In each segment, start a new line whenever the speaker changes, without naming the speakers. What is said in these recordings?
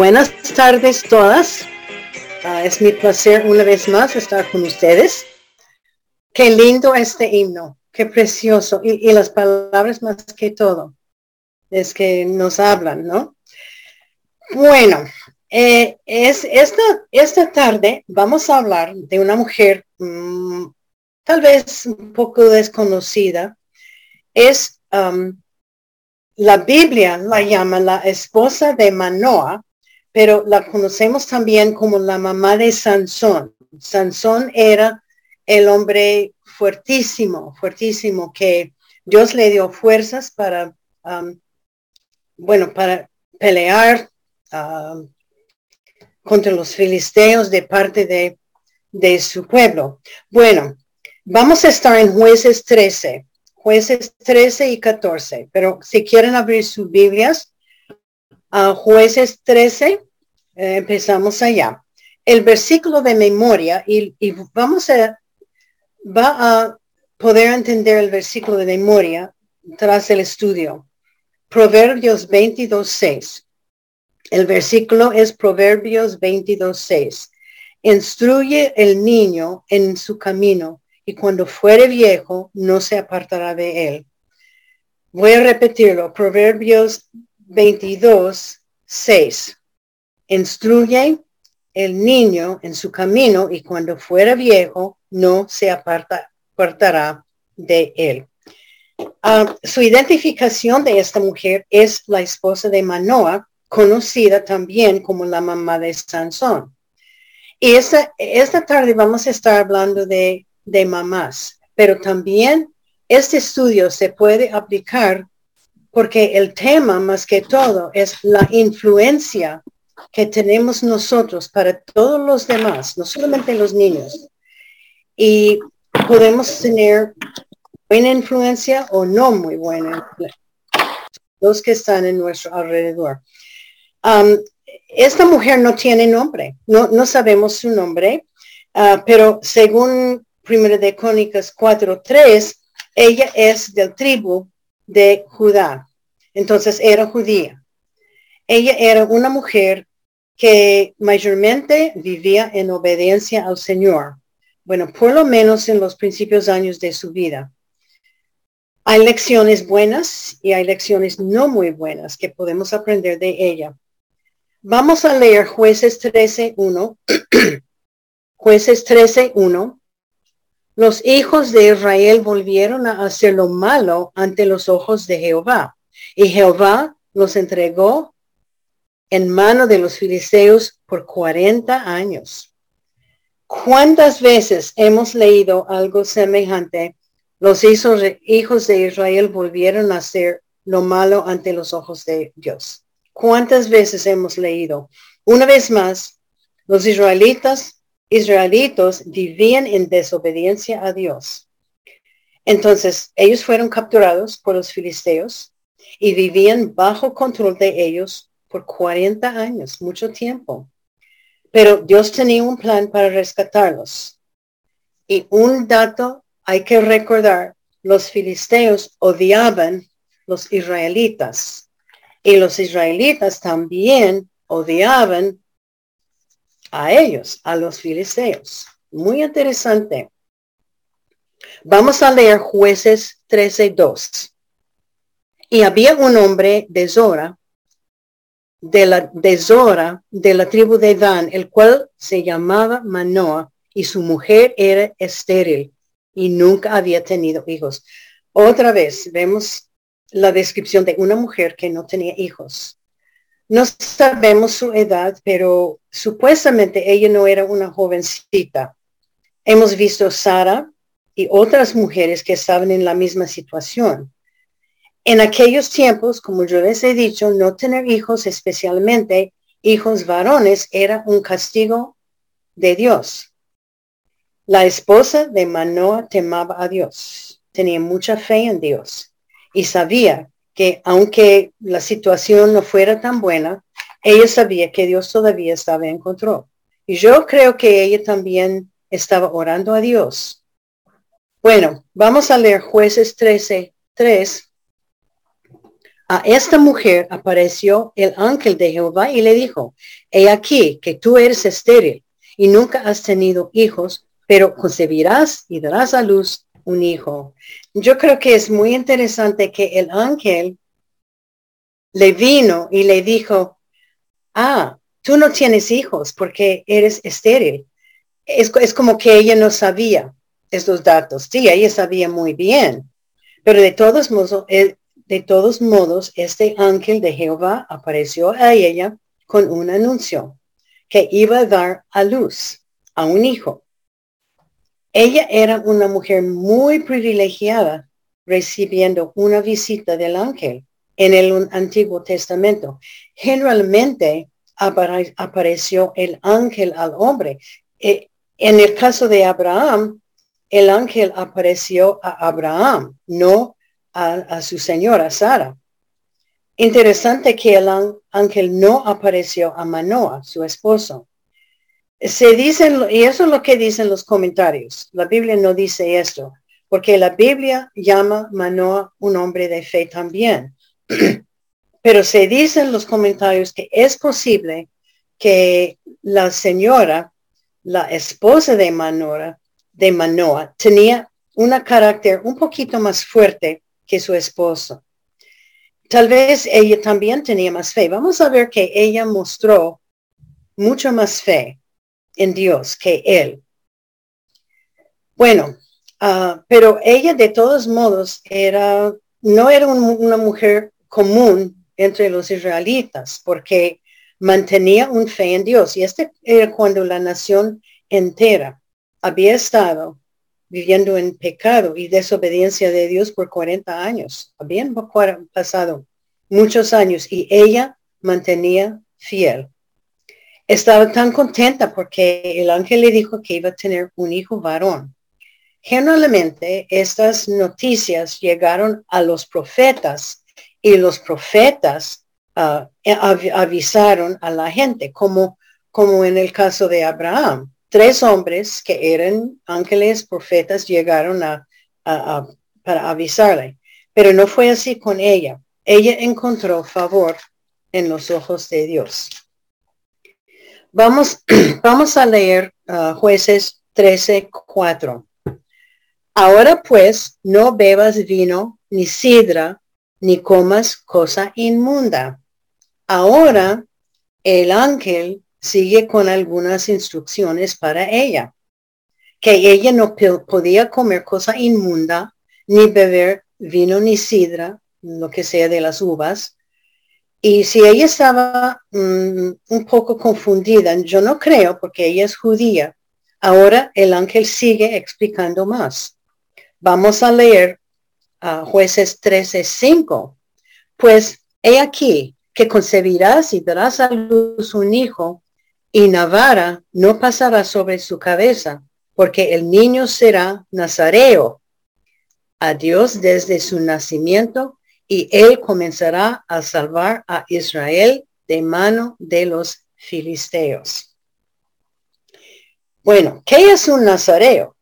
Buenas tardes todas. Ah, es mi placer una vez más estar con ustedes. Qué lindo este himno, qué precioso. Y, las palabras más que todo es que nos hablan, ¿no? Bueno, eh, es esta, esta tarde vamos a hablar de una mujer mm, tal vez un poco desconocida. Es um, la Biblia la llama la esposa de Manoa, pero la conocemos también como la mamá de Sansón. Sansón era el hombre fuertísimo, fuertísimo, que Dios le dio fuerzas para, um, bueno, para pelear um, contra los filisteos de parte de, de su pueblo. Bueno, vamos a estar en jueces 13 jueces 13 y 14. Pero si quieren abrir sus Biblias, a jueces 13, eh, empezamos allá. El versículo de memoria, y, vamos a, va a poder entender el versículo de memoria tras el estudio. Proverbios 22, 6. El versículo es Proverbios 22, 6. Instruye el niño en su camino y cuando fuere viejo no se apartará de él. Voy a repetirlo. Proverbios 22, 6. Instruye el niño en su camino y cuando fuera viejo no se apartará de él. Ah, su identificación de esta mujer es la esposa de Manoa, conocida también como la mamá de Sansón. Y esta, esta tarde vamos a estar hablando de de mamás, pero también este estudio se puede aplicar porque el tema más que todo es la influencia que tenemos nosotros para todos los demás, no solamente los niños. Y podemos tener buena influencia o no muy buena los que están en nuestro alrededor. Um, esta mujer no tiene nombre, no, no sabemos su nombre, uh, pero según Primera de Crónicas 4.3, ella es del tribu de Judá. Entonces era judía. Ella era una mujer que mayormente vivía en obediencia al Señor. Bueno, por lo menos en los principios años de su vida. Hay lecciones buenas y hay lecciones no muy buenas que podemos aprender de ella. Vamos a leer jueces 13.1. jueces 13.1 los hijos de Israel volvieron a hacer lo malo ante los ojos de Jehová. Y Jehová los entregó en mano de los filisteos por 40 años. ¿Cuántas veces hemos leído algo semejante? Los hijos de Israel volvieron a hacer lo malo ante los ojos de Dios. ¿Cuántas veces hemos leído? Una vez más, los israelitas israelitos vivían en desobediencia a Dios. Entonces, ellos fueron capturados por los filisteos y vivían bajo control de ellos por 40 años, mucho tiempo. Pero Dios tenía un plan para rescatarlos. Y un dato hay que recordar, los filisteos odiaban los israelitas y los israelitas también odiaban a ellos, a los filisteos. Muy interesante. Vamos a leer jueces 13.2. Y había un hombre de Zora, de la, de Zora, de la tribu de Dan, el cual se llamaba Manoa, y su mujer era estéril y nunca había tenido hijos. Otra vez vemos la descripción de una mujer que no tenía hijos. No sabemos su edad, pero supuestamente ella no era una jovencita. Hemos visto Sara y otras mujeres que estaban en la misma situación. En aquellos tiempos, como yo les he dicho, no tener hijos, especialmente hijos varones, era un castigo de Dios. La esposa de Manoa temaba a Dios, tenía mucha fe en Dios y sabía que aunque la situación no fuera tan buena, ella sabía que Dios todavía estaba en control. Y yo creo que ella también estaba orando a Dios. Bueno, vamos a leer jueces 13, 3 A esta mujer apareció el ángel de Jehová y le dijo, he aquí que tú eres estéril y nunca has tenido hijos, pero concebirás y darás a luz un hijo. Yo creo que es muy interesante que el ángel le vino y le dijo, ah, tú no tienes hijos porque eres estéril. Es, como que ella no sabía estos datos. Sí, ella sabía muy bien, pero de todos modos, de todos modos, este ángel de Jehová apareció a ella con un anuncio que iba a dar a luz a un hijo. Ella era una mujer muy privilegiada recibiendo una visita del ángel en el Antiguo Testamento. Generalmente apareció el ángel al hombre. Eh, en el caso de Abraham, el ángel apareció a Abraham, no a, su señora Sara. Interesante que el ángel no apareció a Manoa, su esposo. Se dicen, y eso es lo que dicen los comentarios. La Biblia no dice esto, porque la Biblia llama Manoa un hombre de fe también. Pero se dicen los comentarios que es posible que la señora, la esposa de Manoa, de Manoa tenía un carácter un poquito más fuerte que su esposo. Tal vez ella también tenía más fe. Vamos a ver que ella mostró mucho más fe en Dios que él. Bueno, ah, pero ella de todos modos era, no era una mujer común entre los israelitas porque mantenía un fe en Dios. Y este era cuando la nación entera había estado viviendo en pecado y desobediencia de Dios por 40 años. Habían pasado muchos años y ella mantenía fiel. Estaba tan contenta porque el ángel le dijo que iba a tener un hijo varón. Generalmente estas noticias llegaron a los profetas y los profetas ah, avisaron a la gente, como, como en el caso de Abraham tres hombres que eran ángeles profetas llegaron a, para avisarle, pero no fue así con ella. Ella encontró favor en los ojos de Dios. Vamos, vamos a leer uh, jueces 13, 4. Ahora pues no bebas vino ni sidra ni comas cosa inmunda. Ahora el ángel sigue con algunas instrucciones para ella, que ella no podía comer cosa inmunda, ni beber vino ni sidra, lo que sea de las uvas. Y si ella estaba mm, un poco confundida, yo no creo porque ella es judía, ahora el ángel sigue explicando más. Vamos a leer a jueces 13:5. Pues he aquí que concebirás y darás a luz un hijo y Navarra no pasará sobre su cabeza, porque el niño será nazareo a Dios desde su nacimiento, y él comenzará a salvar a Israel de mano de los filisteos. Bueno, ¿qué es un nazareo?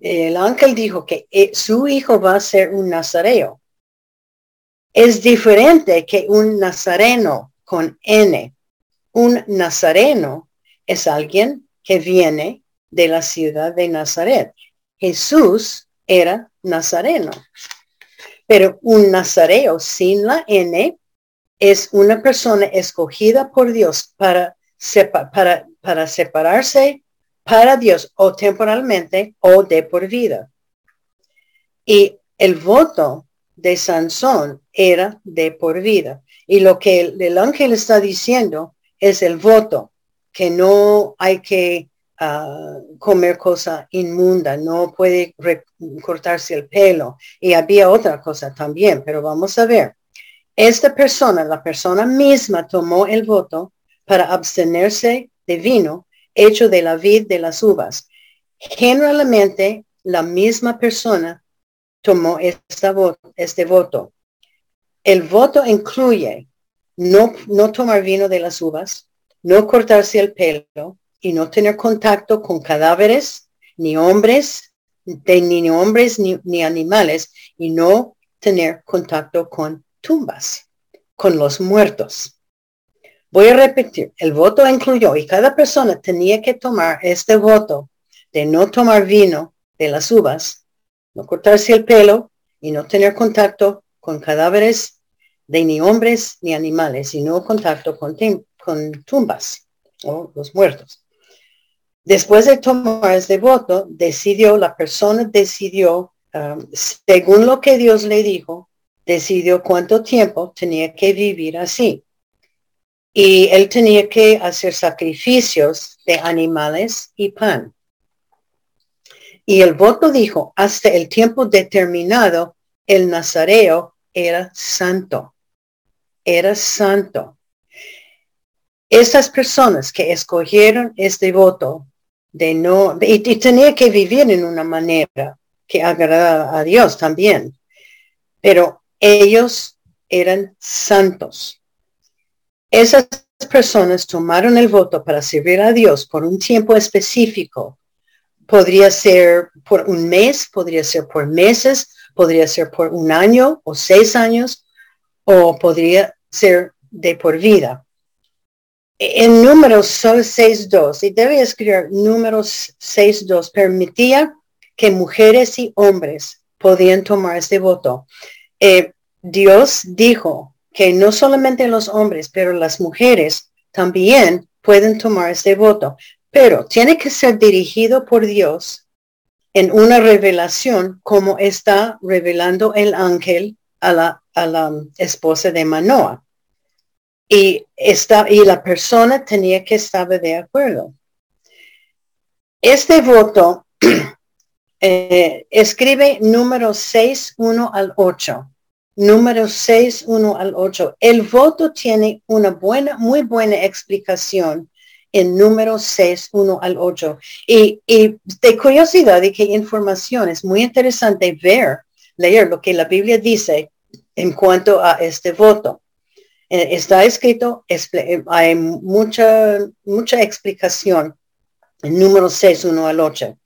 El ángel dijo que eh, su hijo va a ser un nazareo. Es diferente que un nazareno con N. Un nazareno es alguien que viene de la ciudad de Nazaret. Jesús era nazareno. Pero un nazareo sin la N es una persona escogida por Dios para, para, para separarse para Dios o temporalmente o de por vida. Y el voto de Sansón era de por vida. Y lo que el ángel está diciendo es el voto, que no hay que ah, comer cosa inmunda, no puede cortarse el pelo. Y había otra cosa también, pero vamos a ver. Esta persona, la persona misma tomó el voto para abstenerse de vino hecho de la vid de las uvas. Generalmente la misma persona tomó esta este voto. El voto incluye no, no tomar vino de las uvas, no cortarse el pelo y no tener contacto con cadáveres, ni hombres, ni hombres ni, ni animales, y no tener contacto con tumbas, con los muertos. Voy a repetir, el voto incluyó y cada persona tenía que tomar este voto de no tomar vino de las uvas, no cortarse el pelo y no tener contacto con cadáveres de ni hombres ni animales y no contacto con, con tumbas o los muertos. Después de tomar este voto, decidió, la persona decidió, um, según lo que Dios le dijo, decidió cuánto tiempo tenía que vivir así. Y él tenía que hacer sacrificios de animales y pan. Y el voto dijo, hasta el tiempo determinado, el nazareo era santo. Era santo. Esas personas que escogieron este voto de no, y, tenía que vivir en una manera que agradara a Dios también, pero ellos eran santos. Esas personas tomaron el voto para servir a Dios por un tiempo específico. Podría ser por un mes, podría ser por meses, podría ser por un año o seis años, o podría ser de por vida. En números 6.2, y debe escribir números 6.2, permitía que mujeres y hombres podían tomar este voto. Eh, Dios dijo que no solamente los hombres, pero las mujeres también pueden tomar este voto, pero tiene que ser dirigido por Dios en una revelación como está revelando el ángel a la, a la esposa de Manoa. Y, esta, y la persona tenía que estar de acuerdo. Este voto eh, escribe número 6, 1 al 8 número 6, 1 al 8. El voto tiene una buena, muy buena explicación en número 6, 1 al 8. Y, de curiosidad y que información es muy interesante ver, leer lo que la Biblia dice en cuanto a este voto. Eh, está escrito, hay mucha, mucha explicación en número 6, 1 al 8.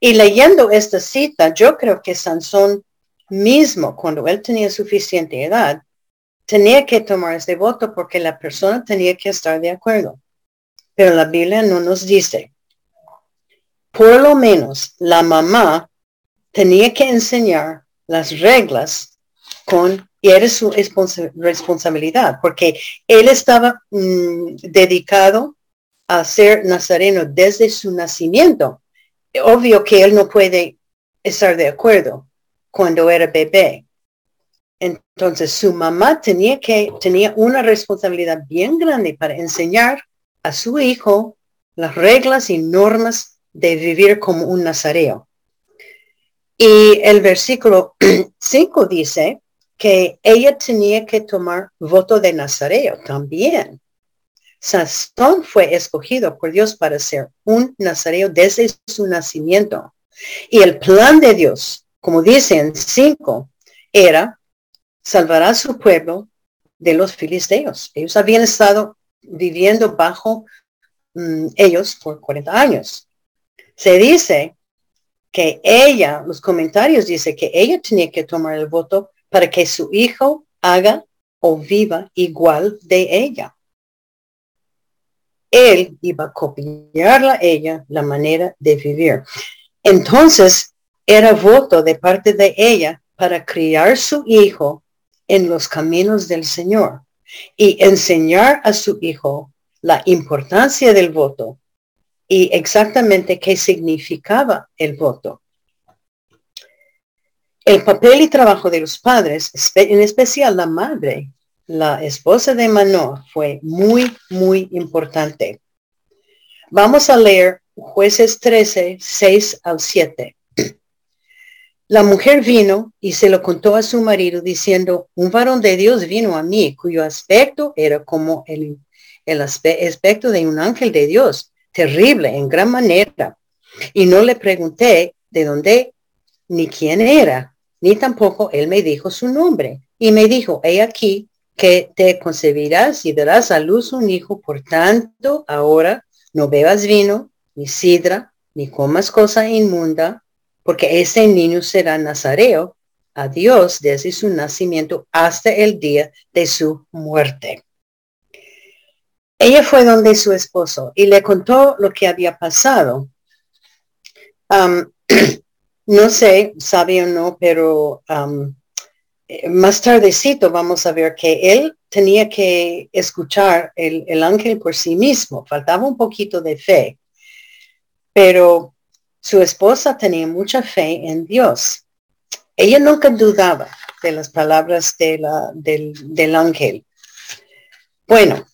Y leyendo esta cita, yo creo que Sansón mismo cuando él tenía suficiente edad, tenía que tomar este voto porque la persona tenía que estar de acuerdo. Pero la Biblia no nos dice. Por lo menos la mamá tenía que enseñar las reglas con, y era su responsabilidad, porque él estaba mm, dedicado a ser nazareno desde su nacimiento. Obvio que él no puede estar de acuerdo, cuando era bebé. Entonces su mamá tenía que, tenía una responsabilidad bien grande para enseñar a su hijo las reglas y normas de vivir como un nazareo. Y el versículo 5 dice que ella tenía que tomar voto de nazareo también. Sastón fue escogido por Dios para ser un nazareo desde su nacimiento. Y el plan de Dios como dicen cinco, era salvar a su pueblo de los filisteos. Ellos habían estado viviendo bajo mm, ellos por 40 años. Se dice que ella, los comentarios dice que ella tenía que tomar el voto para que su hijo haga o viva igual de ella. Él iba a copiarla a ella la manera de vivir. Entonces, era voto de parte de ella para criar su hijo en los caminos del Señor y enseñar a su hijo la importancia del voto y exactamente qué significaba el voto. El papel y trabajo de los padres, en especial la madre, la esposa de Manoah, fue muy, muy importante. Vamos a leer jueces 13, 6 al 7. La mujer vino y se lo contó a su marido diciendo, un varón de Dios vino a mí cuyo aspecto era como el, el aspecto de un ángel de Dios, terrible en gran manera. Y no le pregunté de dónde ni quién era, ni tampoco él me dijo su nombre. Y me dijo, he aquí que te concebirás y darás a luz un hijo, por tanto, ahora no bebas vino, ni sidra, ni comas cosa inmunda, porque ese niño será nazareo a Dios desde su nacimiento hasta el día de su muerte. Ella fue donde su esposo y le contó lo que había pasado. no sé, sabe o no, pero eh, más tardecito vamos a ver que él tenía que escuchar el, el, ángel por sí mismo. Faltaba un poquito de fe, pero su esposa tenía mucha fe en Dios. Ella nunca dudaba de las palabras de la, del, del ángel. Bueno,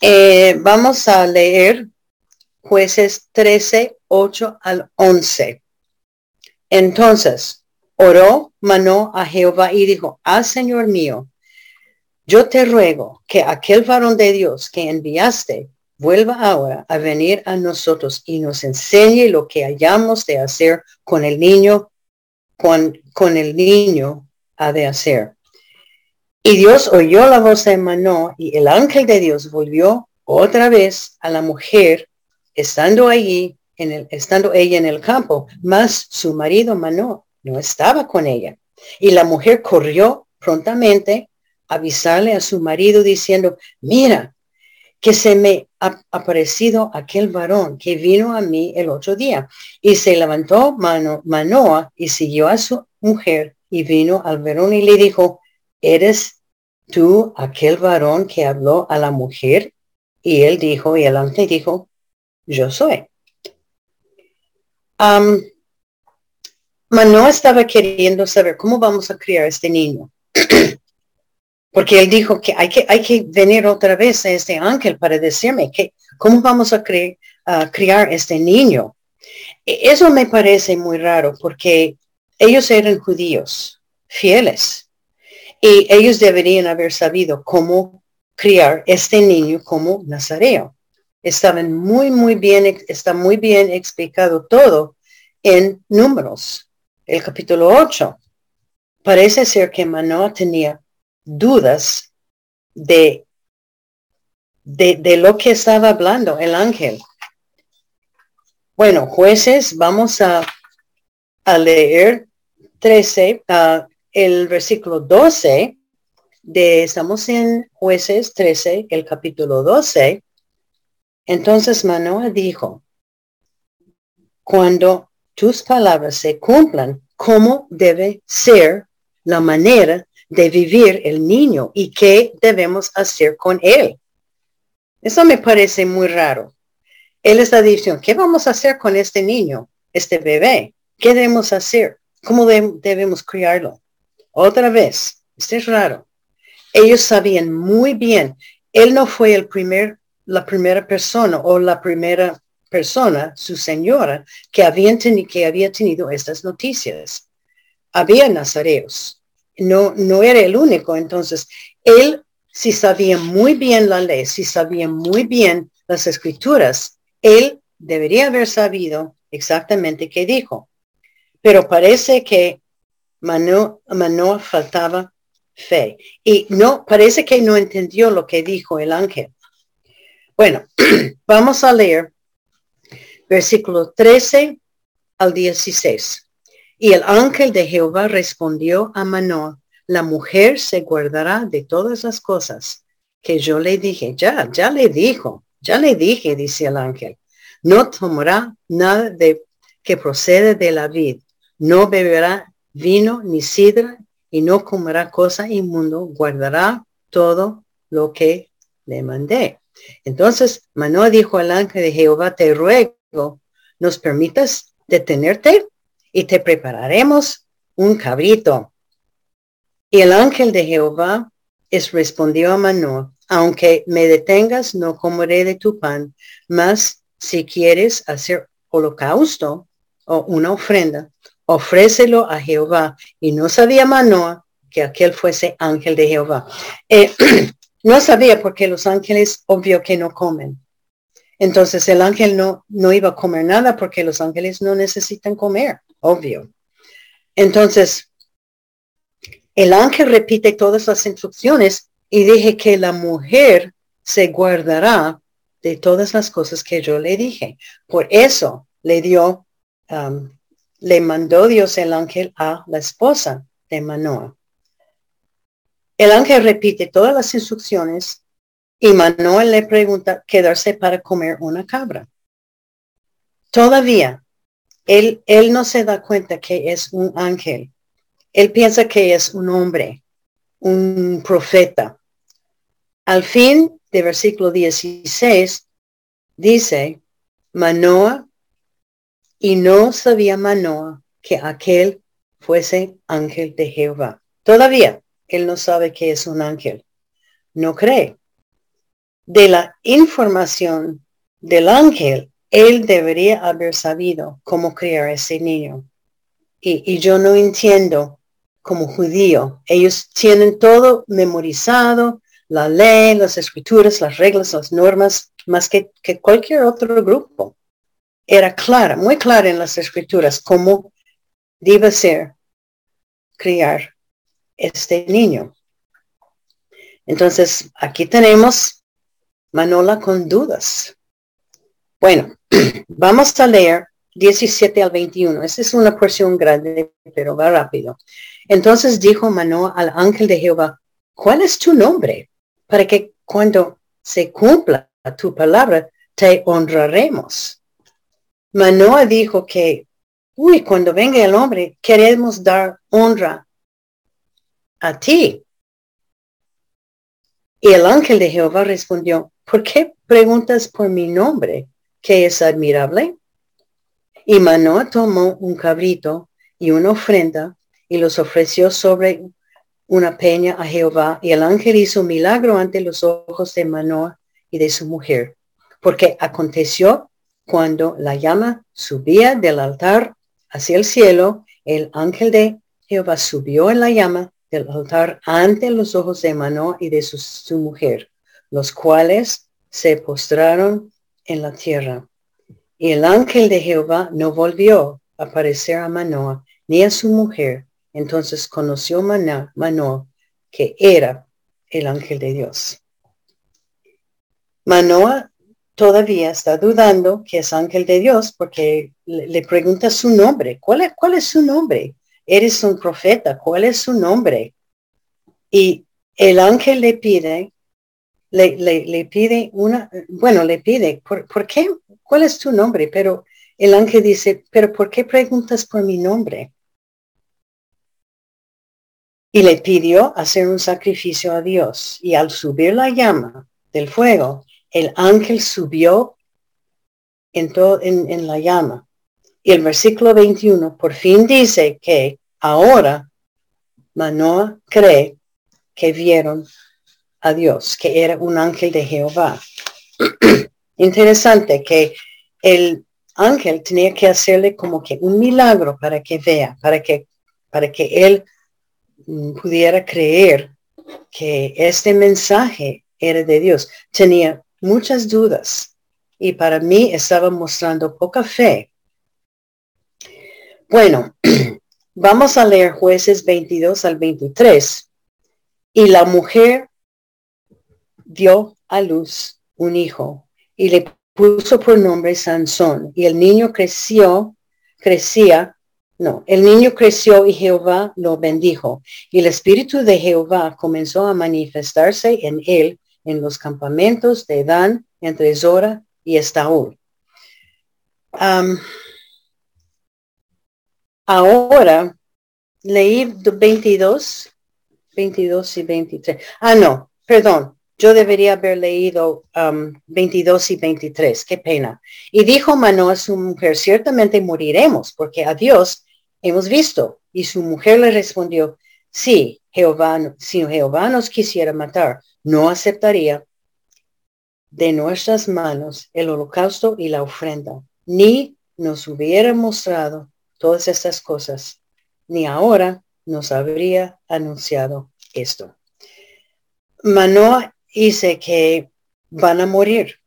eh, vamos a leer jueces 13, 8 al 11. Entonces, oró Manó a Jehová y dijo, ah, Señor mío, yo te ruego que aquel varón de Dios que enviaste vuelva ahora a venir a nosotros y nos enseñe lo que hayamos de hacer con el niño, con, con el niño ha de hacer. Y Dios oyó la voz de Manó y el ángel de Dios volvió otra vez a la mujer estando allí, en el, estando ella en el campo, mas su marido Manó no estaba con ella. Y la mujer corrió prontamente a avisarle a su marido diciendo, mira, que se me ha aparecido aquel varón que vino a mí el otro día. Y se levantó Mano, Manoa y siguió a su mujer y vino al varón y le dijo, ¿eres tú aquel varón que habló a la mujer? Y él dijo, y el ángel dijo, yo soy. Um, Manoa estaba queriendo saber cómo vamos a criar a este niño. Porque él dijo que hay que, hay que venir otra vez a este ángel para decirme que cómo vamos a, a criar este niño. E, eso me parece muy raro porque ellos eran judíos fieles y ellos deberían haber sabido cómo criar este niño como nazareo. Estaban muy, muy bien, está muy bien explicado todo en números, el capítulo 8. Parece ser que Manoa tenía dudas de, de, lo que estaba hablando el ángel. Bueno, jueces, vamos a, a leer 13, el versículo 12 de, estamos en jueces 13, el capítulo 12. Entonces Manoah dijo, cuando tus palabras se cumplan, ¿cómo debe ser la manera de vivir el niño y qué debemos hacer con él? Eso me parece muy raro. Él está diciendo, ¿qué vamos a hacer con este niño, este bebé? ¿Qué debemos hacer? ¿Cómo debemos criarlo? Otra vez, esto es raro. Ellos sabían muy bien, él no fue el primer, la primera persona o la primera persona, su señora, que, habían que había tenido estas noticias. Había nazareos. No, no era el único. Entonces, él si sabía muy bien la ley, si sabía muy bien las escrituras, él debería haber sabido exactamente qué dijo. Pero parece que Manoa faltaba fe. Y no, parece que no entendió lo que dijo el ángel. Bueno, vamos a leer versículo 13 al 16. Y el ángel de Jehová respondió a Manoa, la mujer se guardará de todas las cosas que yo le dije. Ya, ya le dijo, ya le dije, dice el ángel. No tomará nada de que procede de la vid, no beberá vino ni sidra y no comerá cosa inmundo, guardará todo lo que le mandé. Entonces Manoah dijo al ángel de Jehová, te ruego, nos permitas detenerte y te prepararemos un cabrito. Y el ángel de Jehová es respondió a Manoah, aunque me detengas, no comeré de tu pan, mas si quieres hacer holocausto o una ofrenda, ofrécelo a Jehová. Y no sabía Manoa que aquel fuese ángel de Jehová. Eh, no sabía porque los ángeles obvio que no comen. Entonces el ángel no, no iba a comer nada porque los ángeles no necesitan comer, obvio. Entonces, el ángel repite todas las instrucciones y dije que la mujer se guardará de todas las cosas que yo le dije. Por eso le dio um, le mandó Dios el ángel a la esposa de Manoa. El ángel repite todas las instrucciones y Manoa le pregunta quedarse para comer una cabra. Todavía, él, él no se da cuenta que es un ángel. Él piensa que es un hombre, un profeta. Al fin de versículo 16 dice, Manoa, y no sabía Manoa que aquel fuese ángel de Jehová. Todavía él no sabe que es un ángel. No cree. De la información del ángel, él debería haber sabido cómo criar a ese niño. Y, yo no entiendo como judío. Ellos tienen todo memorizado, la ley, las escrituras, las reglas, las normas, más que, que cualquier otro grupo. Era clara, muy clara en las escrituras cómo debe ser criar este niño. Entonces, aquí tenemos Manola con dudas. Bueno, vamos a leer 17 al 21. Esta es una porción grande, pero va rápido. Entonces dijo Manoa al ángel de Jehová, ¿cuál es tu nombre? Para que cuando se cumpla tu palabra, te honraremos. Manoa dijo que, uy, cuando venga el hombre, queremos dar honra a ti. Y el ángel de Jehová respondió, ¿por qué preguntas por mi nombre, que es admirable? Y Manoah tomó un cabrito y una ofrenda y los ofreció sobre una peña a Jehová. Y el ángel hizo un milagro ante los ojos de Manoah y de su mujer. Porque aconteció cuando la llama subía del altar hacia el cielo, el ángel de Jehová subió en la llama del altar ante los ojos de Manoah y de su, mujer, los cuales se postraron en la tierra. Y el ángel de Jehová no volvió a aparecer a Manoah ni a su mujer. Entonces conoció Manoah que era el ángel de Dios. Manoah todavía está dudando que es ángel de Dios porque le, pregunta su nombre. ¿Cuál es, ¿Cuál es su nombre? eres un profeta, ¿cuál es su nombre? Y el ángel le pide, le, le, pide una, bueno, le pide, ¿por, ¿por, qué? ¿Cuál es tu nombre? Pero el ángel dice, pero ¿por qué preguntas por mi nombre? Y le pidió hacer un sacrificio a Dios. Y al subir la llama del fuego, el ángel subió en, todo, en, en la llama y el versículo 21 por fin dice que ahora Manoah cree que vieron a Dios, que era un ángel de Jehová. Interesante que el ángel tenía que hacerle como que un milagro para que vea, para que, para que él mm, pudiera creer que este mensaje era de Dios. Tenía muchas dudas y para mí estaba mostrando poca fe bueno, vamos a leer jueces 22 al 23. Y la mujer dio a luz un hijo y le puso por nombre Sansón. Y el niño creció, crecía, no, el niño creció y Jehová lo bendijo. Y el espíritu de Jehová comenzó a manifestarse en él en los campamentos de Dan entre Zora y Estaúl. Ahora leí 22, 22 y 23. Ah, no, perdón. Yo debería haber leído 22 um, y 23. Qué pena. Y dijo Manoa a su mujer, ciertamente moriremos porque a Dios hemos visto. Y su mujer le respondió, sí, Jehová, si Jehová nos quisiera matar, no aceptaría de nuestras manos el holocausto y la ofrenda, ni nos hubiera mostrado todas estas cosas, ni ahora nos habría anunciado esto. Manoa dice que van a morir.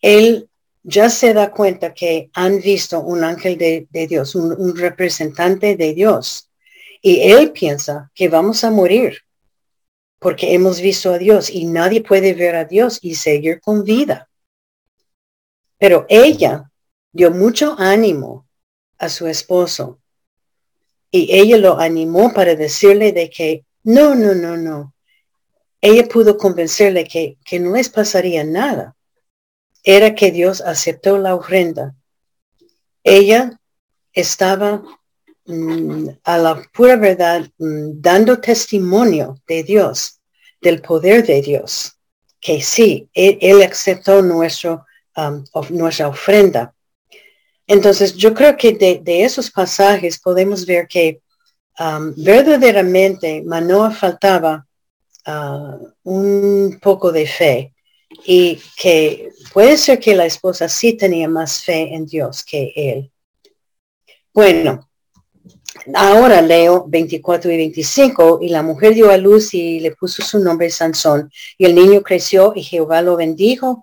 Él ya se da cuenta que han visto un ángel de, Dios, un, representante de Dios. Y él piensa que vamos a morir porque hemos visto a Dios y nadie puede ver a Dios y seguir con vida. Pero ella dio mucho ánimo a su esposo. y ella lo animó para decirle de que no, no, no, no. Ella pudo convencerle que, que no les pasaría nada. Era que Dios aceptó la ofrenda. Ella estaba mm, a la pura verdad mm, dando testimonio de Dios, del poder de Dios, que sí, Él, aceptó nuestro, um, nuestra ofrenda. Entonces, yo creo que de, esos pasajes podemos ver que um, verdaderamente Manoa faltaba uh, un poco de fe y que puede ser que la esposa sí tenía más fe en Dios que él. Bueno, ahora leo 24 y 25, y la mujer dio a luz y le puso su nombre Sansón, y el niño creció y Jehová lo bendijo,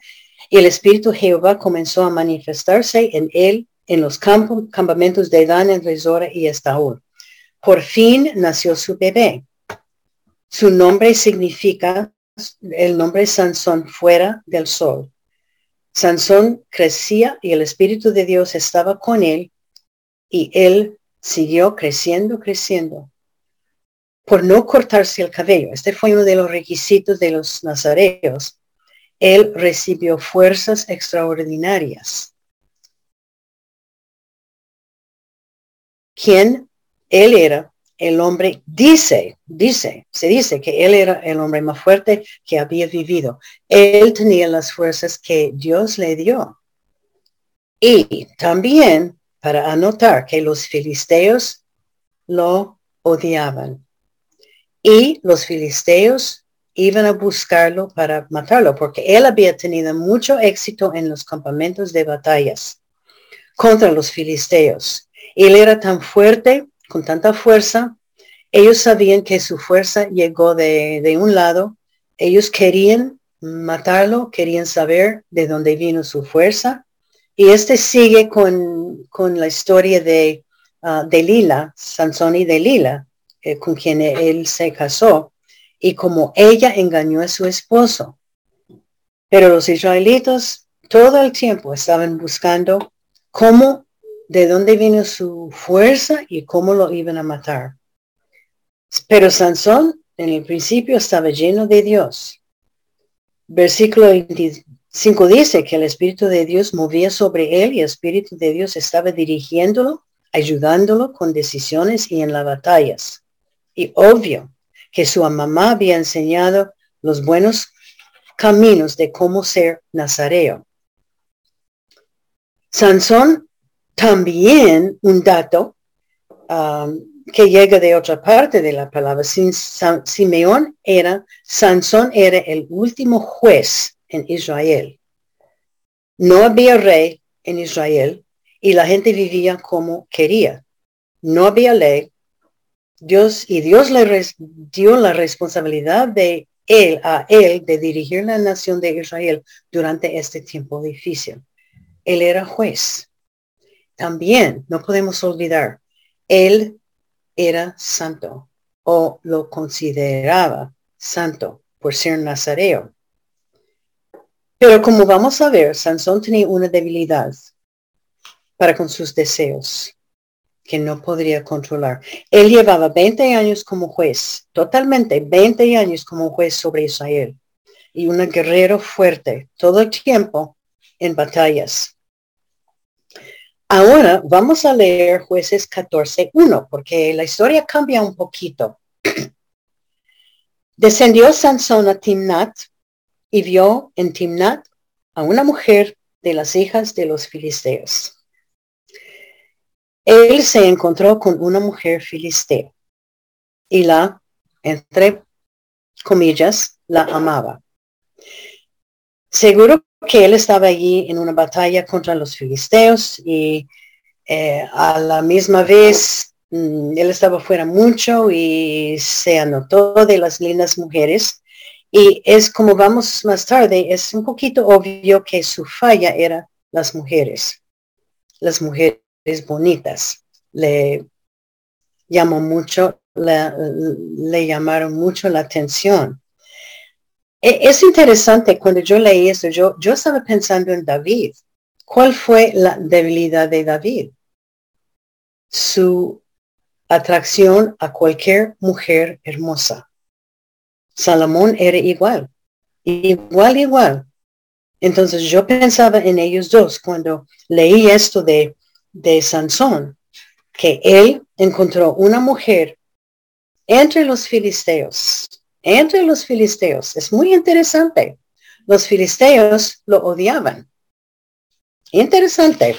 y el Espíritu Jehová comenzó a manifestarse en él en los campamentos de Dan, en Rezora y Estaúl. Por fin nació su bebé. Su nombre significa el nombre Sansón fuera del sol. Sansón crecía y el Espíritu de Dios estaba con él y él siguió creciendo, creciendo. Por no cortarse el cabello, este fue uno de los requisitos de los nazareos, él recibió fuerzas extraordinarias. quien él era el hombre, dice, dice, se dice que él era el hombre más fuerte que había vivido. Él tenía las fuerzas que Dios le dio. Y también para anotar que los filisteos lo odiaban. Y los filisteos iban a buscarlo para matarlo, porque él había tenido mucho éxito en los campamentos de batallas contra los filisteos. Él era tan fuerte, con tanta fuerza, ellos sabían que su fuerza llegó de, un lado, ellos querían matarlo, querían saber de dónde vino su fuerza. Y este sigue con, la historia de uh, Delila, Sansón y Delila, eh, con quien él se casó, y como ella engañó a su esposo. Pero los israelitas todo el tiempo estaban buscando cómo de dónde vino su fuerza y cómo lo iban a matar. Pero Sansón en el principio estaba lleno de Dios. Versículo 25 dice que el Espíritu de Dios movía sobre él y el Espíritu de Dios estaba dirigiéndolo, ayudándolo con decisiones y en las batallas. Y obvio que su mamá había enseñado los buenos caminos de cómo ser nazareo. Sansón también un dato um, que llega de otra parte de la palabra. Simeón era, Sansón era el último juez en Israel. No había rey en Israel y la gente vivía como quería. No había ley. Dios y Dios le dio la responsabilidad de él a él de dirigir la nación de Israel durante este tiempo difícil. Él era juez. También no podemos olvidar, él era santo o lo consideraba santo por ser nazareo. Pero como vamos a ver, Sansón tenía una debilidad para con sus deseos que no podría controlar. Él llevaba 20 años como juez, totalmente 20 años como juez sobre Israel y un guerrero fuerte todo el tiempo en batallas. Ahora vamos a leer jueces 14.1 porque la historia cambia un poquito. Descendió Sansón a Timnat y vio en Timnat a una mujer de las hijas de los filisteos. Él se encontró con una mujer filistea y la, entre comillas, la amaba. Seguro que él estaba allí en una batalla contra los filisteos y eh, a la misma vez mm, él estaba fuera mucho y se anotó de las lindas mujeres. Y es como vamos más tarde, es un poquito obvio que su falla era las mujeres, las mujeres bonitas. Le llamó mucho, le llamaron mucho la atención. E, es interesante cuando yo leí eso, yo, yo estaba pensando en David. ¿Cuál fue la debilidad de David? Su atracción a cualquier mujer hermosa. Salomón era igual, igual, igual. Entonces yo pensaba en ellos dos cuando leí esto de, de Sansón, que él encontró una mujer entre los filisteos, entre los filisteos. Es muy interesante. Los filisteos lo odiaban. Interesante.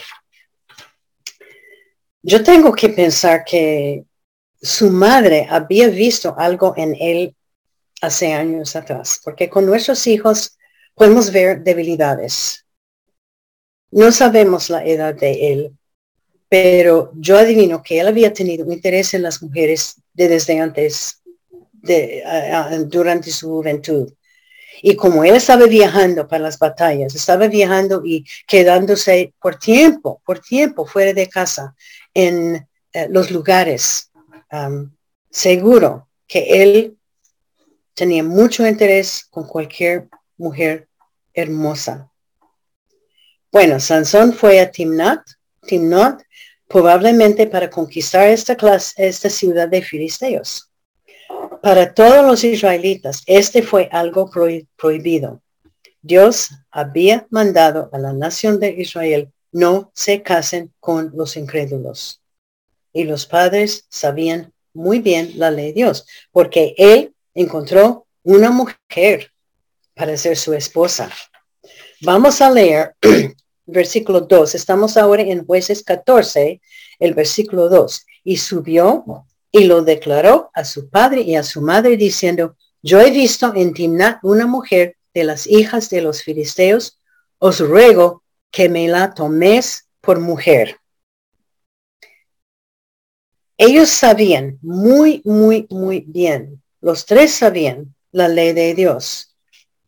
Yo tengo que pensar que su madre había visto algo en él hace años atrás, porque con nuestros hijos podemos ver debilidades. No sabemos la edad de él, pero yo adivino que él había tenido interés en las mujeres desde antes, de, durante su juventud. Y como él estaba viajando para las batallas, estaba viajando y quedándose por tiempo, por tiempo fuera de casa, en eh, los lugares, seguro que él tenía mucho interés con cualquier mujer hermosa. Bueno, Sansón fue a Timnat, Timnat, probablemente para conquistar esta, clase, esta ciudad de filisteos. Para todos los israelitas, este fue algo prohibido. Dios había mandado a la nación de Israel no se casen con los incrédulos. Y los padres sabían muy bien la ley de Dios, porque él encontró una mujer para ser su esposa. Vamos a leer versículo 2. Estamos ahora en jueces 14, el versículo 2. Y subió y lo declaró a su padre y a su madre diciendo, yo he visto en Timnat una mujer de las hijas de los filisteos, os ruego que me la tomes por mujer. Ellos sabían muy, muy, muy bien, los tres sabían la ley de Dios,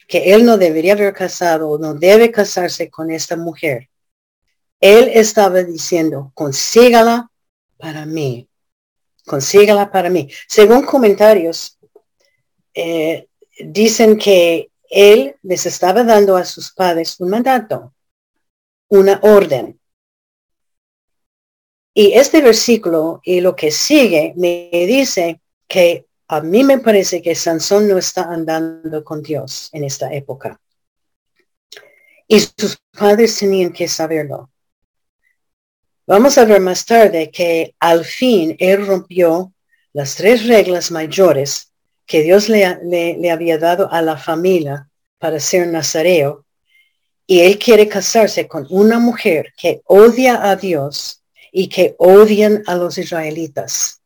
que él no debería haber casado o no debe casarse con esta mujer. Él estaba diciendo, consígala para mí, consígala para mí. Según comentarios, eh, dicen que él les estaba dando a sus padres un mandato una orden. Y este versículo y lo que sigue me dice que a mí me parece que Sansón no está andando con Dios en esta época. Y sus padres tenían que saberlo. Vamos a ver más tarde que al fin él rompió las tres reglas mayores que Dios le, había dado a la familia para ser nazareo y él quiere casarse con una mujer que odia a Dios y que odian a los israelitas.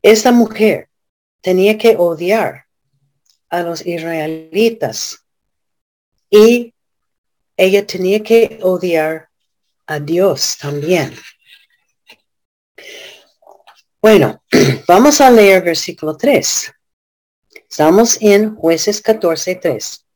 Esta mujer tenía que odiar a los israelitas y ella tenía que odiar a Dios también. Bueno, vamos a leer versículo 3. Estamos en jueces 14, 3.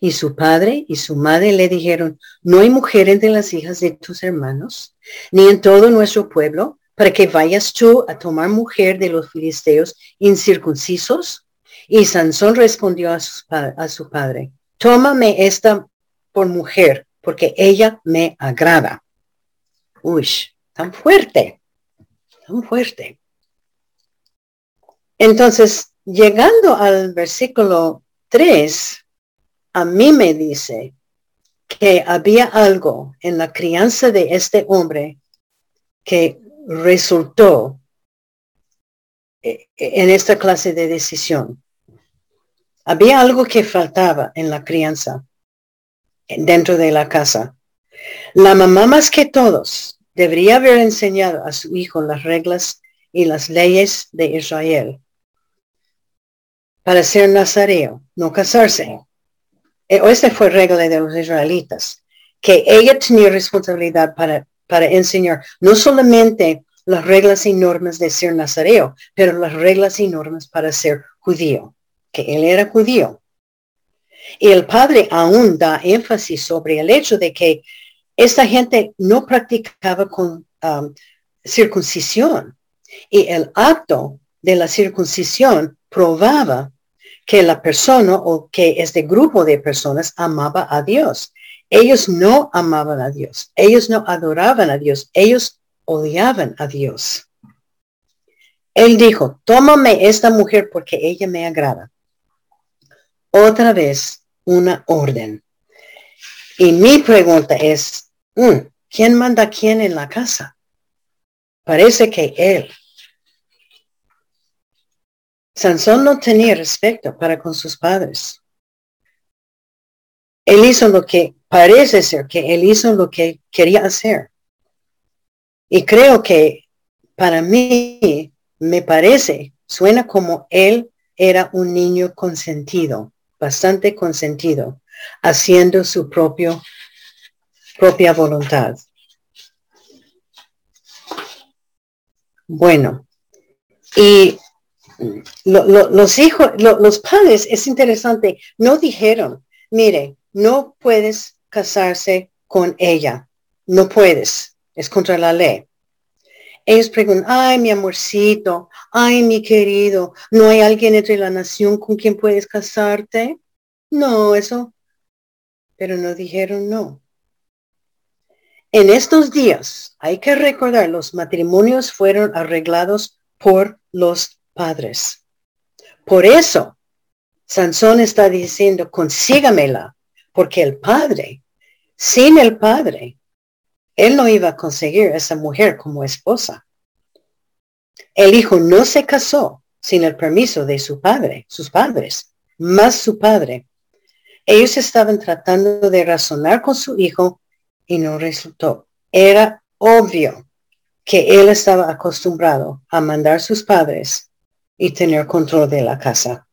Y su padre y su madre le dijeron, no hay mujer entre las hijas de tus hermanos, ni en todo nuestro pueblo, para que vayas tú a tomar mujer de los filisteos incircuncisos. Y Sansón respondió a su, a su padre, tómame esta por mujer, porque ella me agrada. Uy, tan fuerte, tan fuerte. Entonces, llegando al versículo 3, a mí me dice que había algo en la crianza de este hombre que resultó eh, en esta clase de decisión. Había algo que faltaba en la crianza dentro de la casa. La mamá más que todos debería haber enseñado a su hijo las reglas y las leyes de Israel para ser nazareo, no casarse. Eh, esta fue regla de los israelitas, que ella tenía responsabilidad para, para enseñar no solamente las reglas y normas de ser nazareo, pero las reglas y normas para ser judío, que él era judío. Y el padre aún da énfasis sobre el hecho de que esta gente no practicaba con um, circuncisión y el acto de la circuncisión probaba que la persona o que este grupo de personas amaba a Dios. Ellos no amaban a Dios. Ellos no adoraban a Dios. Ellos odiaban a Dios. Él dijo, tómame esta mujer porque ella me agrada. Otra vez, una orden. Y mi pregunta es, mm, ¿quién manda a quién en la casa? Parece que él. Sansón no tenía respeto para con sus padres. Él hizo lo que parece ser que él hizo lo que quería hacer. Y creo que para mí me parece, suena como él era un niño consentido, bastante consentido, haciendo su propio, propia voluntad. Bueno, y los hijos, los padres, es interesante, no dijeron, mire, no puedes casarse con ella, no puedes, es contra la ley. Ellos preguntan, ay, mi amorcito, ay, mi querido, ¿no hay alguien entre la nación con quien puedes casarte? No, eso. Pero no dijeron no. En estos días, hay que recordar, los matrimonios fueron arreglados por los padres. Por eso, Sansón está diciendo, consígamela, porque el padre, sin el padre, él no iba a conseguir esa mujer como esposa. El hijo no se casó sin el permiso de su padre, sus padres, más su padre. Ellos estaban tratando de razonar con su hijo y no resultó. Era obvio que él estaba acostumbrado a mandar sus padres y tener control de la casa.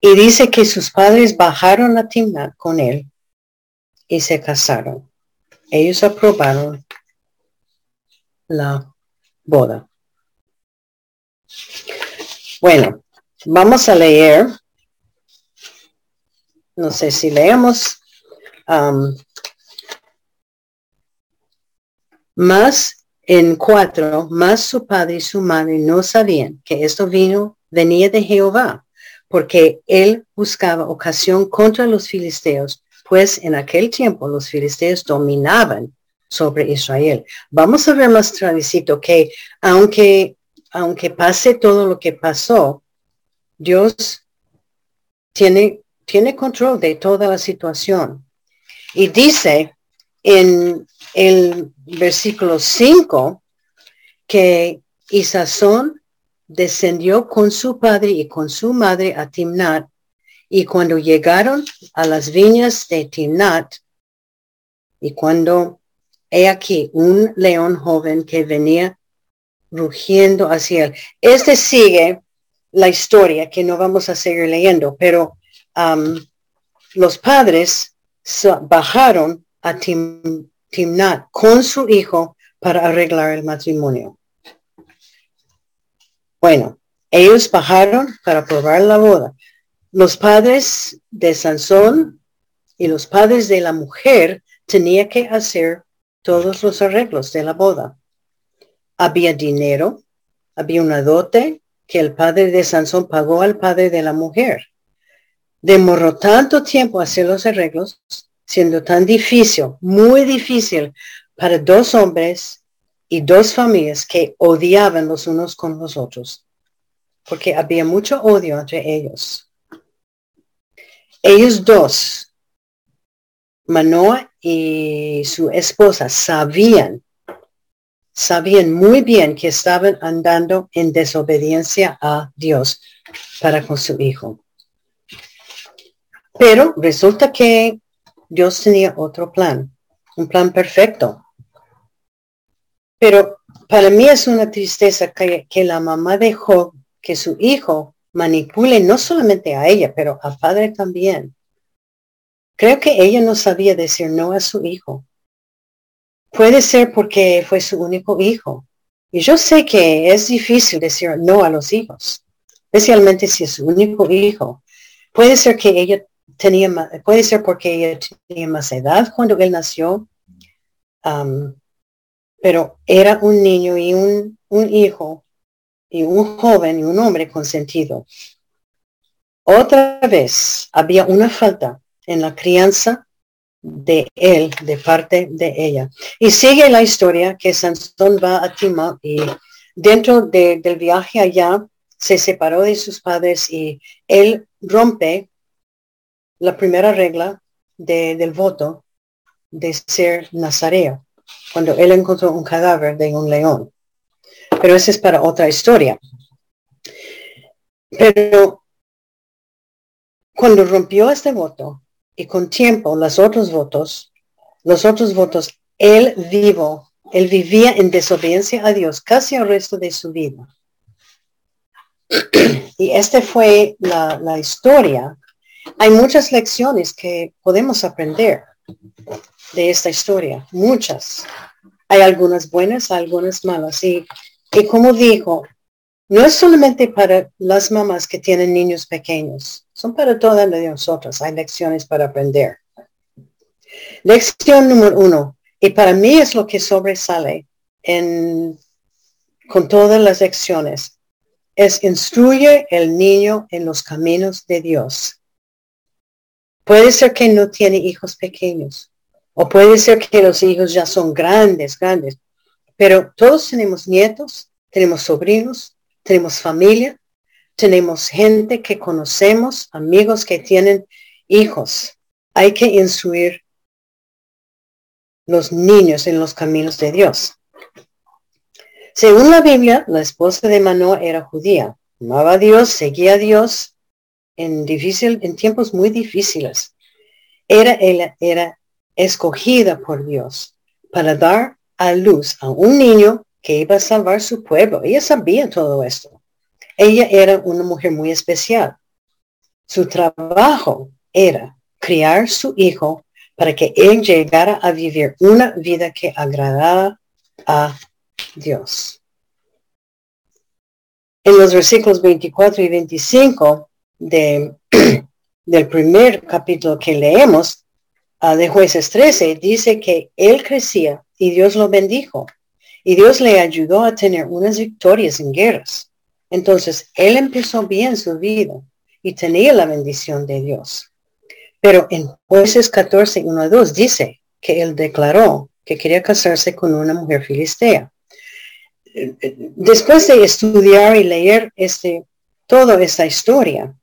Y dice que sus padres bajaron a Timnat con él y se casaron. Ellos aprobaron la boda. Bueno, vamos a leer. No sé si leemos. Um, más en cuatro, más su padre y su madre no sabían que esto vino, venía de Jehová, porque él buscaba ocasión contra los filisteos, pues en aquel tiempo los filisteos dominaban sobre Israel. Vamos a ver más tardecito que aunque, aunque pase todo lo que pasó, Dios tiene, tiene control de toda la situación. Y dice en el versículo 5 que Isasón descendió con su padre y con su madre a Timnat y cuando llegaron a las viñas de Timnat, y cuando he aquí un león joven que venía rugiendo hacia él. Este sigue la historia que no vamos a seguir leyendo, pero um, los padres bajaron a Timnat con su hijo para arreglar el matrimonio. Bueno, ellos bajaron para probar la boda los padres de Sansón y los padres de la mujer tenían que hacer todos los arreglos de la boda. Había dinero, había una dote que el padre de Sansón pagó al padre de la mujer. Demoró tanto tiempo hacer los arreglos, siendo tan difícil, muy difícil para dos hombres y dos familias que odiaban los unos con los otros, porque había mucho odio entre ellos. Ellos dos, Manoa y su esposa, sabían, sabían muy bien que estaban andando en desobediencia a Dios para con su hijo. Pero resulta que Dios tenía otro plan, un plan perfecto. Pero para mí es una tristeza que, la mamá dejó que su hijo manipule no solamente a ella, pero al padre también. Creo que ella no sabía decir no a su hijo. Puede ser porque fue su único hijo. Y yo sé que es difícil decir no a los hijos, especialmente si es su único hijo. Puede ser que ella tenía puede ser porque ella tenía más edad cuando él nació, um, pero era un niño y un, un hijo y un joven y un hombre consentido. Otra vez había una falta en la crianza de él, de parte de ella. Y sigue la historia que Sansón va a Tima y dentro del viaje allá se separó de sus padres y él rompe la primera regla del voto de ser nazareo, cuando él encontró un cadáver de un león. Pero esa es para otra historia. Pero cuando rompió este voto y con tiempo los otros votos, los otros votos, él vivo, él vivía en desobediencia a Dios casi el resto de su vida. Y esta fue la historia. Hay muchas lecciones que podemos aprender de esta historia, muchas. Hay algunas buenas, algunas malas. Y, como dijo, no es solamente para las mamás que tienen niños pequeños, son para todas nosotros. Hay lecciones para aprender. Lección número uno, y para mí es lo que sobresale en, con todas las lecciones, es instruye el niño en los caminos de Dios. Puede ser que no tiene hijos pequeños, o puede ser que los hijos ya son grandes, grandes, pero todos tenemos nietos, tenemos sobrinos, tenemos familia, tenemos gente que conocemos, amigos que tienen hijos. Hay que instruir los niños en los caminos de Dios. Según la Biblia, la esposa de Manoah era judía, amaba a Dios, seguía a Dios en, difícil, en tiempos muy difíciles. Era, era escogida por Dios para dar a luz a un niño que iba a salvar su pueblo. Ella sabía todo esto. Ella era una mujer muy especial. Su trabajo era criar su hijo para que él llegara a vivir una vida que agradara a Dios. En los versículos 24 y 25 de, del primer capítulo que leemos uh, de jueces 13, dice que él crecía y Dios lo bendijo. Y Dios le ayudó a tener unas victorias en guerras. Entonces, él empezó bien su vida y tenía la bendición de Dios. Pero en jueces 14, 1 a 2 dice que él declaró que quería casarse con una mujer filistea. Después de estudiar y leer este, toda esta historia,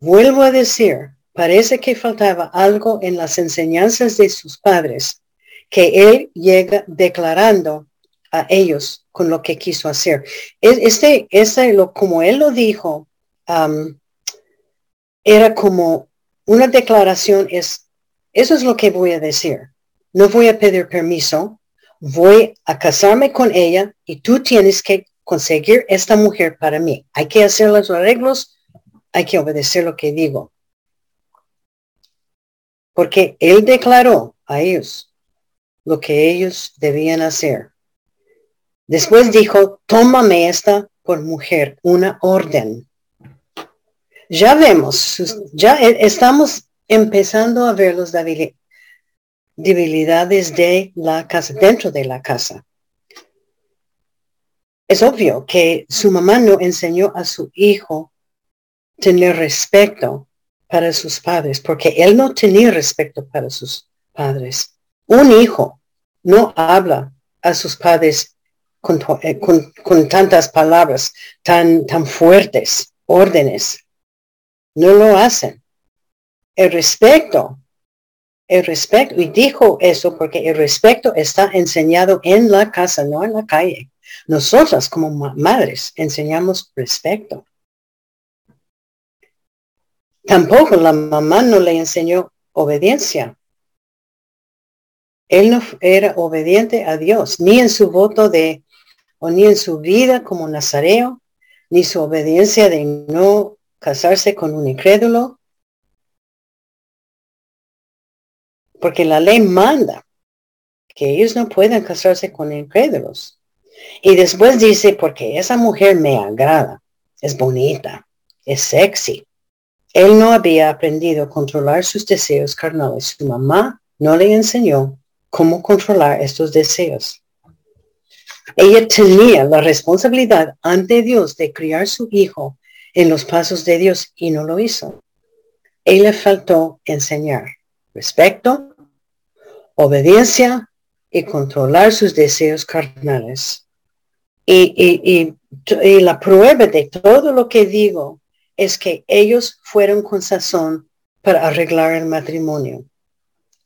vuelvo a decir, parece que faltaba algo en las enseñanzas de sus padres que él llega declarando a ellos con lo que quiso hacer. Este, este lo, como él lo dijo, era como una declaración, es, eso es lo que voy a decir. No voy a pedir permiso, voy a casarme con ella y tú tienes que conseguir esta mujer para mí. Hay que hacer los arreglos, hay que obedecer lo que digo. Porque él declaró a ellos lo que ellos debían hacer. Después dijo, tómame esta por mujer, una orden. Ya vemos, ya e, estamos empezando a ver las debilidades de la casa, dentro de la casa. Es obvio que su mamá no enseñó a su hijo tener respeto para sus padres, porque él no tenía respeto para sus padres. Un hijo no habla a sus padres eh, con, tantas palabras tan, tan fuertes, órdenes. No lo hacen. El respeto, el respeto, y dijo eso porque el respeto está enseñado en la casa, no en la calle. Nosotras como madres enseñamos respeto. Tampoco la mamá no le enseñó obediencia. Él no era obediente a Dios, ni en su voto de, o ni en su vida como nazareo, ni su obediencia de no casarse con un incrédulo. Porque la ley manda que ellos no puedan casarse con incrédulos. Y después dice, porque esa mujer me agrada, es bonita, es sexy. Él no había aprendido a controlar sus deseos carnales. Su mamá no le enseñó cómo controlar estos deseos. Ella tenía la responsabilidad ante Dios de criar su hijo en los pasos de Dios y no lo hizo. Él le faltó enseñar. respeto, obediencia y controlar sus deseos carnales. Y, la prueba de todo lo que digo es que ellos fueron con sazón para arreglar el matrimonio.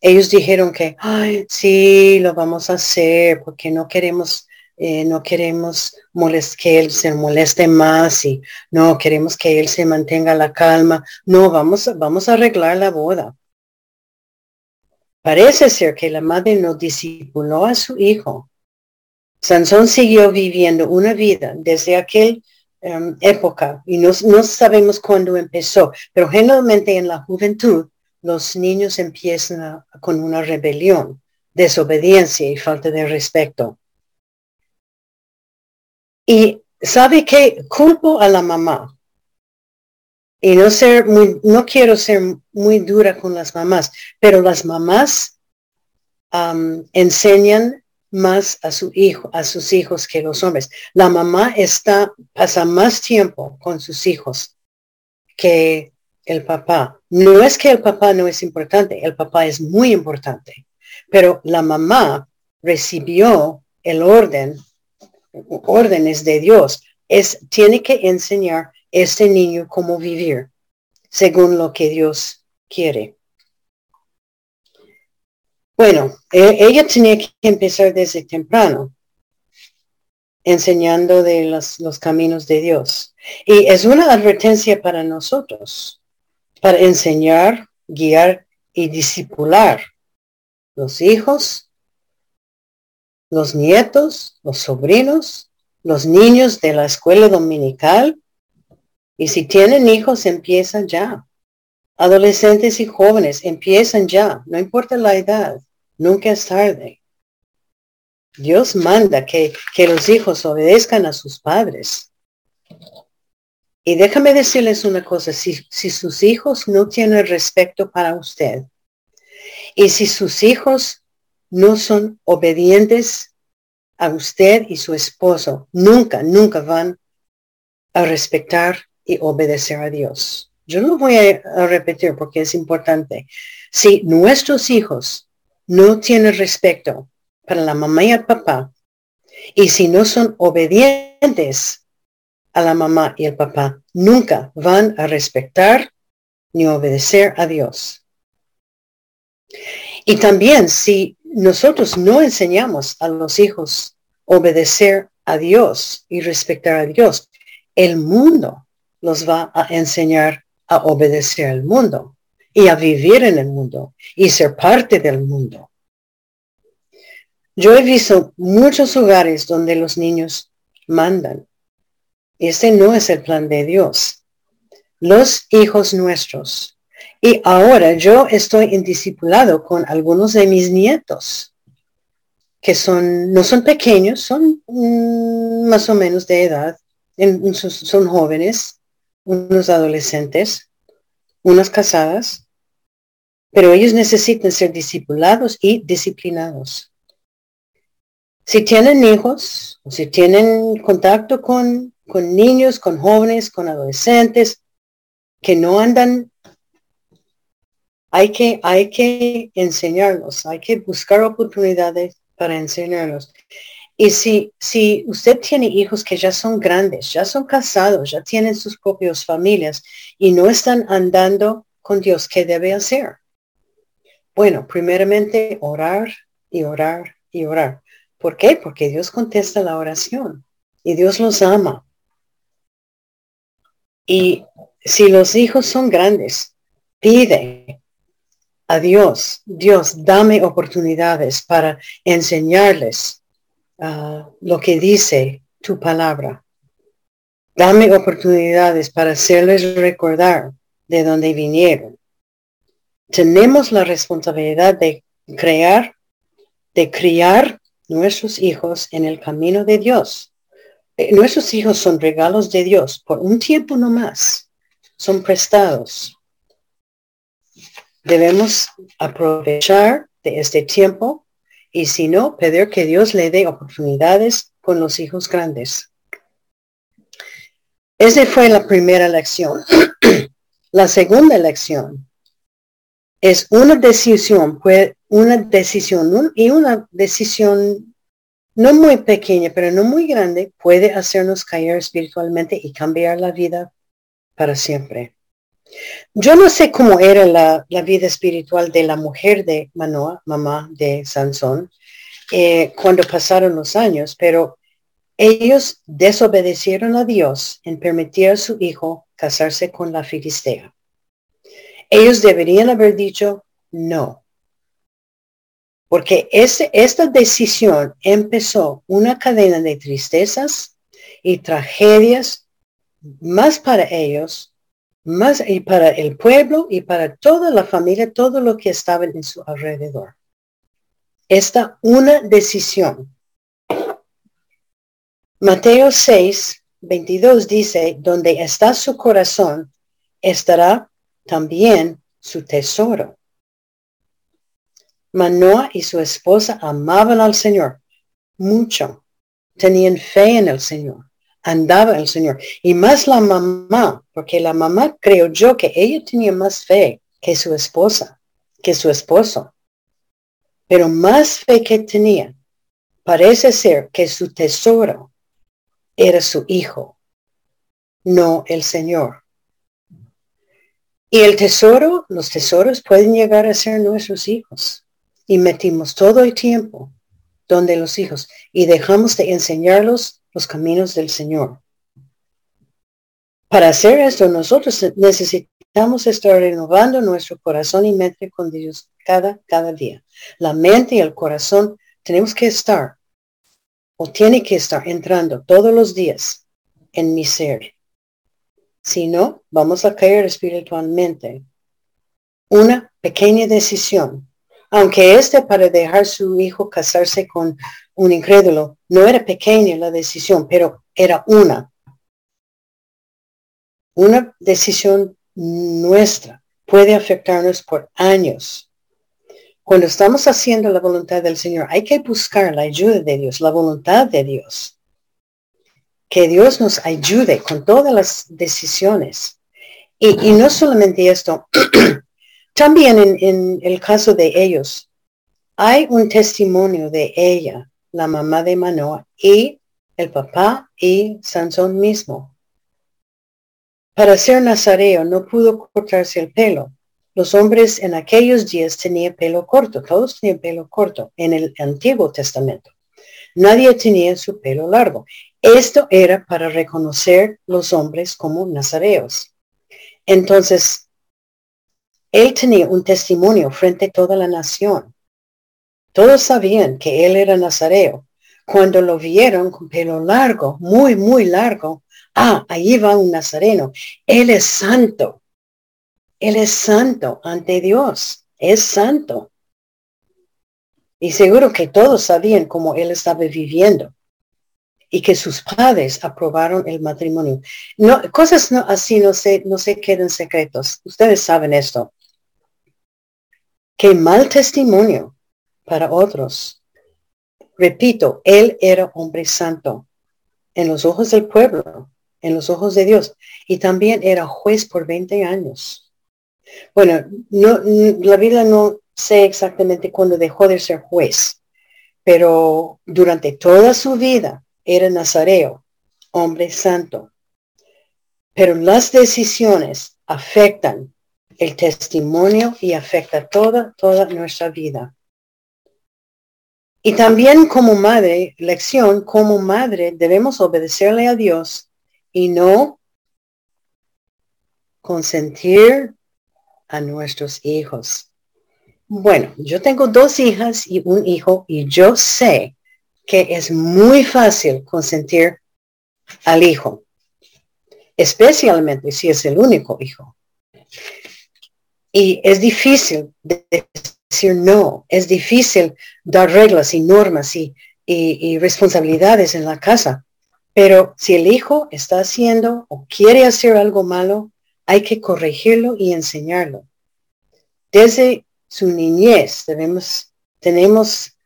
Ellos dijeron que, ay, sí, lo vamos a hacer porque no queremos, eh, no queremos que él se moleste más y no queremos que él se mantenga la calma. No, vamos, vamos a arreglar la boda. Parece ser que la madre no discipuló a su hijo. Sansón siguió viviendo una vida desde aquel em, época y no, no sabemos cuándo empezó, pero generalmente en la juventud los niños empiezan con una rebelión, desobediencia y falta de respeto. Y sabe que culpo a la mamá y no ser muy, no quiero ser muy dura con las mamás, pero las mamás enseñan más a su hijo, a sus hijos que los hombres. La mamá está, pasa más tiempo con sus hijos que el papá. No es que el papá no es importante, el papá es muy importante, pero la mamá recibió el orden, órdenes de Dios. Es, tiene que enseñar este niño cómo vivir según lo que Dios quiere. Bueno, e, ella tenía que empezar desde temprano, enseñando de los, los, caminos de Dios. Y es una advertencia para nosotros, para enseñar, guiar y discipular los hijos, los nietos, los sobrinos, los niños de la escuela dominical, y si tienen hijos, empiezan ya. Adolescentes y jóvenes, empiezan ya. No importa la edad, nunca es tarde. Dios manda que, que los hijos obedezcan a sus padres. Y déjame decirles una cosa, si, si sus hijos no tienen respeto para usted, y si sus hijos no son obedientes a usted y su esposo, nunca, nunca van a respetar y obedecer a Dios. Yo lo voy a, repetir porque es importante. Si nuestros hijos no tienen respeto para la mamá y el papá, y si no son obedientes a la mamá y el papá, nunca van a respetar ni obedecer a Dios. Y también si nosotros no enseñamos a los hijos obedecer a Dios y respetar a Dios, el mundo los va a enseñar a obedecer al mundo y a vivir en el mundo y ser parte del mundo. Yo he visto muchos hogares donde los niños mandan. Este no es el plan de Dios. Los hijos nuestros. Y ahora yo estoy indiscipulado con algunos de mis nietos, que son, no son pequeños, son mm, más o menos de edad, son jóvenes, unos adolescentes, unas casadas, pero ellos necesitan ser discipulados y disciplinados. Si tienen hijos, o si tienen contacto con, con niños, con jóvenes, con adolescentes, que no andan, hay que, hay que enseñarlos, hay que buscar oportunidades para enseñarlos. Y si, si usted tiene hijos que ya son grandes, ya son casados, ya tienen sus propias familias y no están andando con Dios, ¿qué debe hacer? Bueno, primeramente orar y orar y orar. ¿Por qué? Porque Dios contesta la oración y Dios los ama. Y si los hijos son grandes, pide a Dios, Dios, dame oportunidades para enseñarles Ah, lo que dice tu palabra. Dame oportunidades para hacerles recordar de dónde vinieron. Tenemos la responsabilidad de crear, de criar nuestros hijos en el camino de Dios. Eh, nuestros hijos son regalos de Dios por un tiempo no más. Son prestados. Debemos aprovechar de este tiempo y si no, pedir que Dios le dé oportunidades con los hijos grandes. Esa fue la primera lección. la segunda lección es una decisión, una decisión y una decisión no muy pequeña, pero no muy grande, puede hacernos caer espiritualmente y cambiar la vida para siempre. Yo no sé cómo era la, vida espiritual de la mujer de Manoa, mamá de Sansón, eh, cuando pasaron los años, pero ellos desobedecieron a Dios en permitir a su hijo casarse con la filistea. Ellos deberían haber dicho no. Porque esta decisión empezó una cadena de tristezas y tragedias más para ellos, más y para el pueblo y para toda la familia, todo lo que estaba en su alrededor. Esta una decisión. Mateo 6, 22 dice, donde está su corazón, estará también su tesoro. Manoa y su esposa amaban al Señor mucho, tenían fe en el Señor, andaba el Señor. Y más la mamá, porque la mamá creo yo que ella tenía más fe que su esposa, que su esposo. Pero más fe que tenía, parece ser que su tesoro era su hijo, no el Señor. Y el tesoro, los tesoros pueden llegar a ser nuestros hijos. Y metimos todo el tiempo donde los hijos y dejamos de enseñarlos los caminos del Señor. Para hacer esto, nosotros necesitamos estar renovando nuestro corazón y mente con Dios cada, cada día. La mente y el corazón tenemos que estar o tiene que estar entrando todos los días en mi ser. Si no, vamos a caer espiritualmente. Una pequeña decisión, aunque este para dejar su hijo casarse con un incrédulo, no era pequeña la decisión, pero era una. Una decisión nuestra puede afectarnos por años. Cuando estamos haciendo la voluntad del Señor, hay que buscar la ayuda de Dios, la voluntad de Dios que Dios nos ayude con todas las decisiones. Y, no solamente esto, también en, el caso de ellos, hay un testimonio de ella, la mamá de Manoa, y el papá y Sansón mismo. Para ser nazareo no pudo cortarse el pelo. Los hombres en aquellos días tenían pelo corto, todos tenían pelo corto en el Antiguo Testamento. Nadie tenía su pelo largo. Esto era para reconocer los hombres como nazareos. Entonces, él tenía un testimonio frente a toda la nación. Todos sabían que él era nazareo. Cuando lo vieron con pelo largo, muy, muy largo, ah, ahí va un nazareno. Él es santo. Él es santo ante Dios. Es santo. Y seguro que todos sabían cómo él estaba viviendo y que sus padres aprobaron el matrimonio. No, cosas no, así no se, no se quedan secretos. Ustedes saben esto. Qué mal testimonio para otros. Repito, él era hombre santo en los ojos del pueblo, en los ojos de Dios, y también era juez por 20 años. Bueno, no, la Biblia no sé exactamente cuándo dejó de ser juez, pero durante toda su vida era nazareo, hombre santo. Pero las decisiones afectan el testimonio y afecta toda, toda nuestra vida. Y también como madre, lección, como madre debemos obedecerle a Dios y no consentir a nuestros hijos. Bueno, yo tengo dos hijas y un hijo y yo sé que es muy fácil consentir al hijo, especialmente si es el único hijo. Y es difícil decir no, es difícil dar reglas y normas y, y, responsabilidades en la casa. Pero si el hijo está haciendo o quiere hacer algo malo, hay que corregirlo y enseñarlo. Desde su niñez debemos, tenemos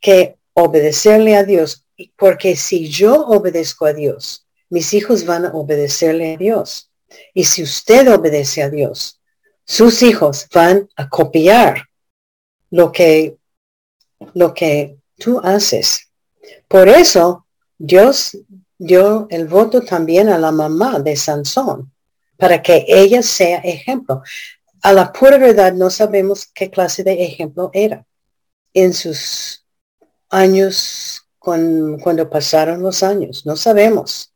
que obedecerle a Dios, porque si yo obedezco a Dios, mis hijos van a obedecerle a Dios. Y si usted obedece a Dios, sus hijos van a copiar lo que, lo que tú haces. Por eso Dios dio el voto también a la mamá de Sansón, para que ella sea ejemplo. A la pura verdad no sabemos qué clase de ejemplo era en sus años con, cuando pasaron los años, no sabemos.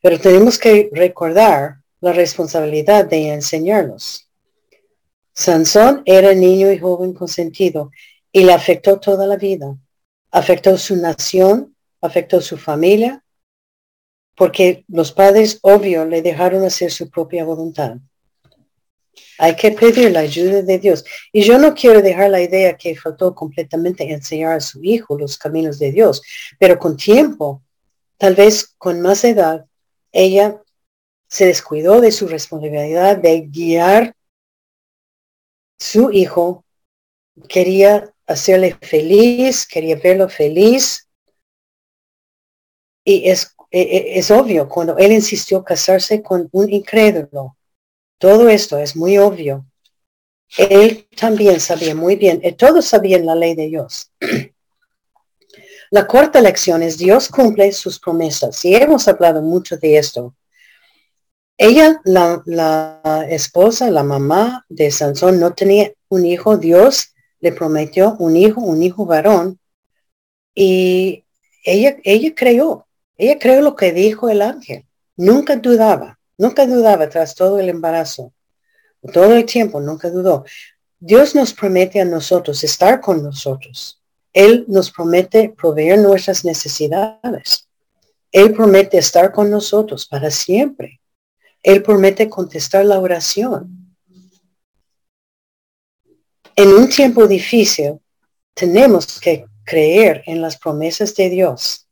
Pero tenemos que recordar la responsabilidad de enseñarnos. Sansón era niño y joven consentido y le afectó toda la vida. Afectó su nación, afectó su familia, porque los padres, obvio, le dejaron hacer su propia voluntad. Hay que pedir la ayuda de Dios. Y yo no quiero dejar la idea que faltó completamente enseñar a su hijo los caminos de Dios, pero con tiempo, tal vez con más edad, ella se descuidó de su responsabilidad de guiar su hijo quería hacerle feliz, quería verlo feliz. Y es, e, e, es, obvio, cuando él insistió casarse con un incrédulo, todo esto es muy obvio. Él también sabía muy bien, y todos sabían la ley de Dios. La cuarta lección es Dios cumple sus promesas. Y hemos hablado mucho de esto. Ella, la, esposa, la mamá de Sansón, no tenía un hijo. Dios le prometió un hijo, un hijo varón. Y ella, ella creyó. Ella creyó lo que dijo el ángel. Nunca dudaba. Nunca dudaba tras todo el embarazo. Todo el tiempo, nunca dudó. Dios nos promete a nosotros estar con nosotros. Él nos promete proveer nuestras necesidades. Él promete estar con nosotros para siempre. Él promete contestar la oración. En un tiempo difícil, tenemos que creer en las promesas de Dios.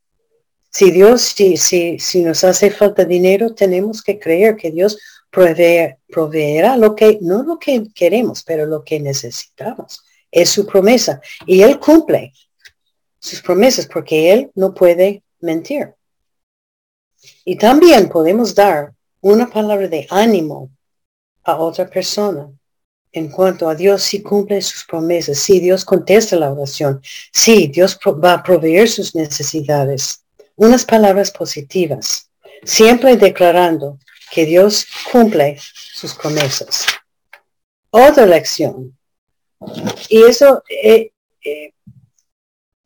Si Dios, si, si, si nos hace falta dinero, tenemos que creer que Dios proveerá lo que, no lo que queremos, pero lo que necesitamos. Es su promesa. Y Él cumple sus promesas porque Él no puede mentir. Y también podemos dar una palabra de ánimo a otra persona en cuanto a Dios si cumple sus promesas, si Dios contesta la oración, si Dios va a proveer sus necesidades. Unas palabras positivas, siempre declarando que Dios cumple sus promesas. Otra lección. Y eso, eh, eh,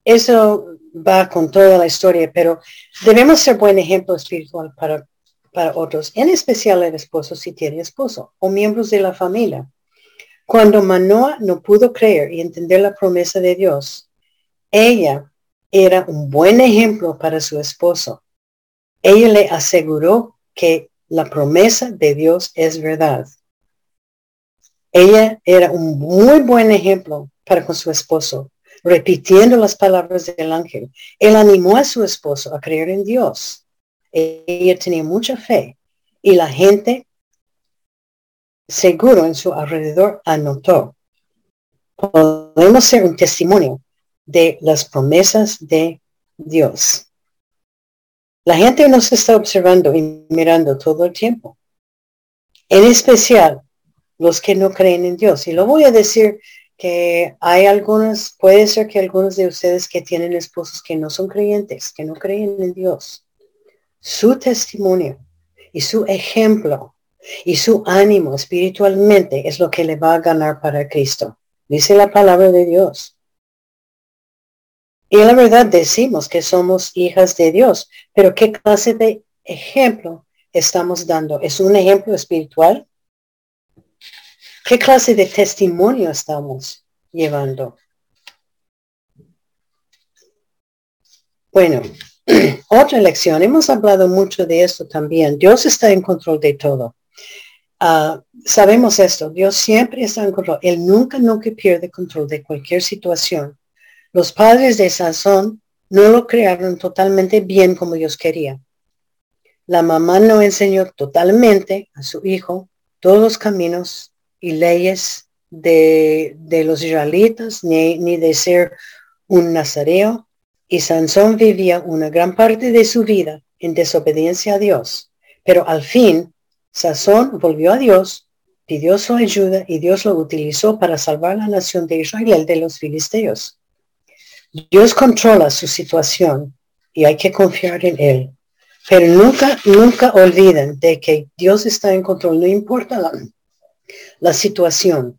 eso va con toda la historia, pero debemos ser buen ejemplo espiritual para otros, en especial el esposo si tiene esposo o miembros de la familia. Cuando Manoa no pudo creer y entender la promesa de Dios, ella era un buen ejemplo para su esposo. Ella le aseguró que la promesa de Dios es verdad. Ella era un muy buen ejemplo para con su esposo, repitiendo las palabras del ángel. Él animó a su esposo a creer en Dios ella tenía mucha fe y la gente seguro en su alrededor anotó. Podemos ser un testimonio de las promesas de Dios. La gente nos está observando y mirando todo el tiempo. En especial los que no creen en Dios. Y lo voy a decir que hay algunos, puede ser que algunos de ustedes que tienen esposos que no son creyentes, que no creen en Dios su testimonio y su ejemplo y su ánimo espiritualmente es lo que le va a ganar para Cristo. Dice la palabra de Dios. Y la verdad decimos que somos hijas de Dios, pero ¿qué clase de ejemplo estamos dando? ¿Es un ejemplo espiritual? ¿Qué clase de testimonio estamos llevando? Bueno, Otra lección, hemos hablado mucho de esto también. Dios está en control de todo. Ah, sabemos esto, Dios siempre está en control. Él nunca, nunca pierde control de cualquier situación. Los padres de Sansón no lo crearon totalmente bien como Dios quería. La mamá no enseñó totalmente a su hijo todos los caminos y leyes de, los israelitas, ni, ni de ser un nazareo y Sansón vivía una gran parte de su vida en desobediencia a Dios. Pero al fin, Sansón volvió a Dios pidió su ayuda y Dios lo utilizó para salvar la nación de Israel de los filisteos. Dios controla su situación y hay que confiar en Él. Pero nunca, nunca olviden de que Dios está en control, no importa la, situación.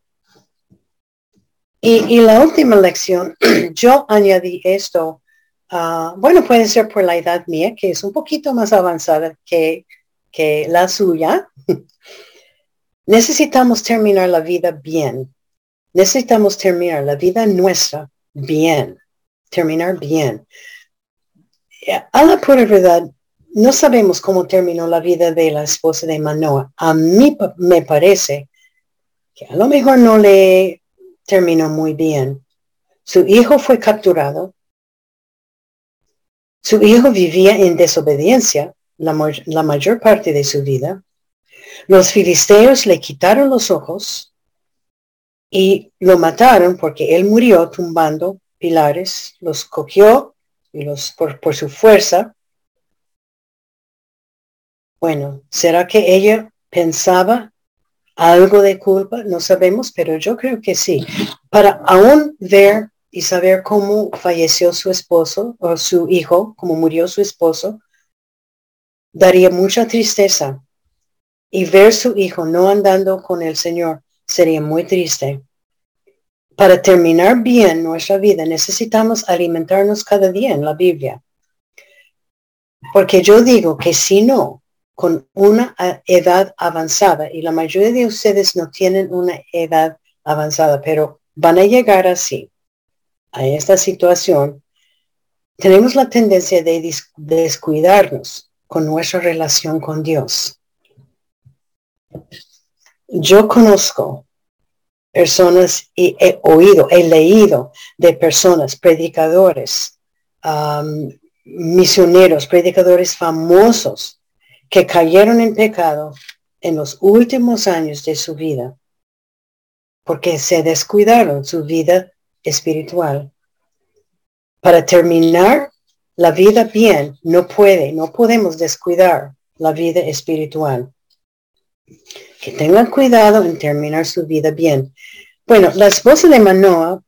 Y, la última lección, yo añadí esto, ah, bueno, puede ser por la edad mía, que es un poquito más avanzada que, que la suya. Necesitamos terminar la vida bien. Necesitamos terminar la vida nuestra bien. Terminar bien. A la pura verdad, no sabemos cómo terminó la vida de la esposa de Manoa. A mí me parece que a lo mejor no le terminó muy bien. Su hijo fue capturado. Su hijo vivía en desobediencia la, mayor parte de su vida. Los filisteos le quitaron los ojos y lo mataron porque él murió tumbando pilares, los cogió y los por, por su fuerza bueno, ¿será que ella pensaba algo de culpa? No sabemos, pero yo creo que sí. Para aún ver y saber cómo falleció su esposo o su hijo, cómo murió su esposo, daría mucha tristeza. Y ver su hijo no andando con el Señor sería muy triste. Para terminar bien nuestra vida necesitamos alimentarnos cada día en la Biblia. Porque yo digo que si no, con una edad avanzada y la mayoría de ustedes no tienen una edad avanzada, pero van a llegar así, a esta situación, tenemos la tendencia de descuidarnos con nuestra relación con Dios. Yo conozco personas y he oído, he leído de personas, predicadores, misioneros, predicadores famosos que cayeron en pecado en los últimos años de su vida, porque se descuidaron su vida espiritual. Para terminar la vida bien, no puede, no podemos descuidar la vida espiritual. Que tengan cuidado en terminar su vida bien. Bueno, la esposa de Manoa,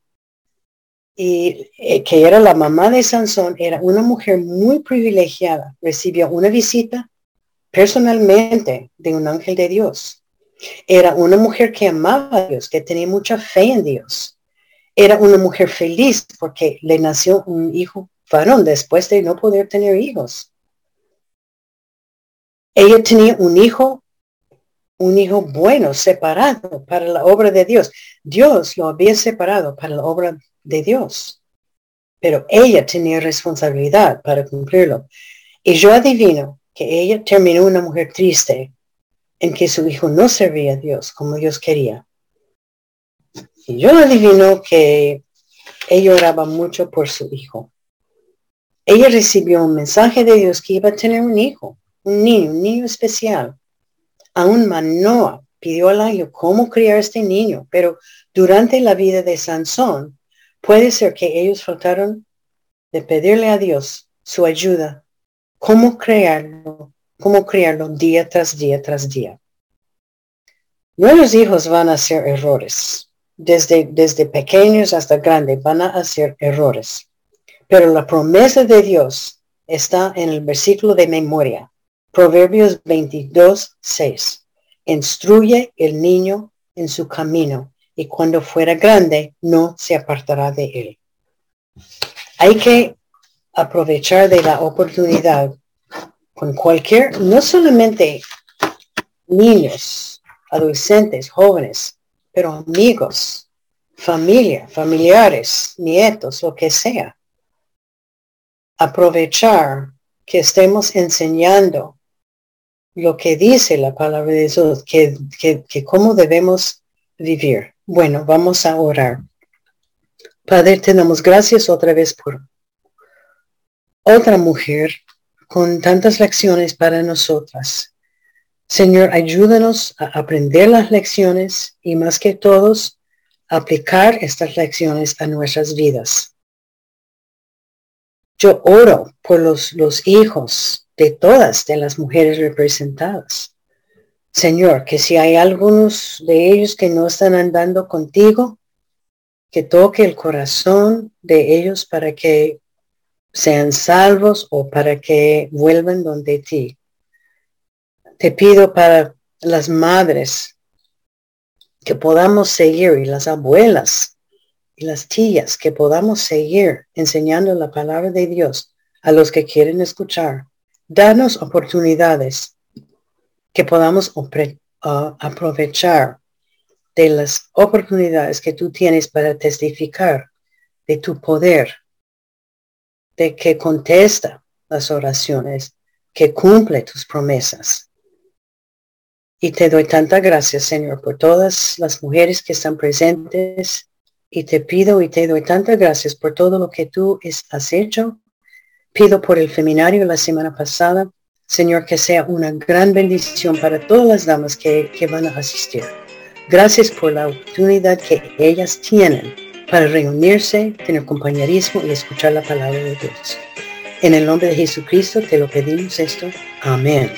y, eh, que era la mamá de Sansón, era una mujer muy privilegiada. Recibió una visita personalmente de un ángel de Dios. Era una mujer que amaba a Dios, que tenía mucha fe en Dios. Era una mujer feliz porque le nació un hijo varón después de no poder tener hijos. Ella tenía un hijo, un hijo bueno, separado para la obra de Dios. Dios lo había separado para la obra de Dios. Pero ella tenía responsabilidad para cumplirlo. Y yo adivino que ella terminó una mujer triste en que su hijo no servía a Dios como Dios quería. Yo adivino que ella oraba mucho por su hijo. Ella recibió un mensaje de Dios que iba a tener un hijo, un niño, un niño especial. Aún Manoa pidió al ángel cómo criar este niño, pero durante la vida de Sansón puede ser que ellos faltaron de pedirle a Dios su ayuda cómo crearlo, cómo crearlo día tras día tras día. Nuestros hijos van a hacer errores. Desde, desde pequeños hasta grandes van a hacer errores. Pero la promesa de Dios está en el versículo de memoria. Proverbios 22, 6. Instruye el niño en su camino y cuando fuera grande no se apartará de él. Hay que aprovechar de la oportunidad con cualquier, no solamente niños, adolescentes, jóvenes, pero amigos, familia, familiares, nietos, lo que sea. Aprovechar que estemos enseñando lo que dice la palabra de Dios, que, que, que cómo debemos vivir. Bueno, vamos a orar. Padre, tenemos gracias otra vez por otra mujer con tantas lecciones para nosotras. Señor, ayúdanos a aprender las lecciones y más que todos, aplicar estas lecciones a nuestras vidas. Yo oro por los, los hijos de todas de las mujeres representadas. Señor, que si hay algunos de ellos que no están andando contigo, que toque el corazón de ellos para que sean salvos o para que vuelvan donde ti. Te pido para las madres que podamos seguir y las abuelas y las tías que podamos seguir enseñando la palabra de Dios a los que quieren escuchar. Danos oportunidades que podamos uh, aprovechar de las oportunidades que tú tienes para testificar de tu poder, de que contesta las oraciones, que cumple tus promesas. Y te doy tanta gracias, Señor, por todas las mujeres que están presentes. Y te pido y te doy tantas gracias por todo lo que tú has hecho. Pido por el feminario la semana pasada. Señor, que sea una gran bendición para todas las damas que, que van a asistir. Gracias por la oportunidad que ellas tienen para reunirse, tener compañerismo y escuchar la palabra de Dios. En el nombre de Jesucristo te lo pedimos esto. Amén.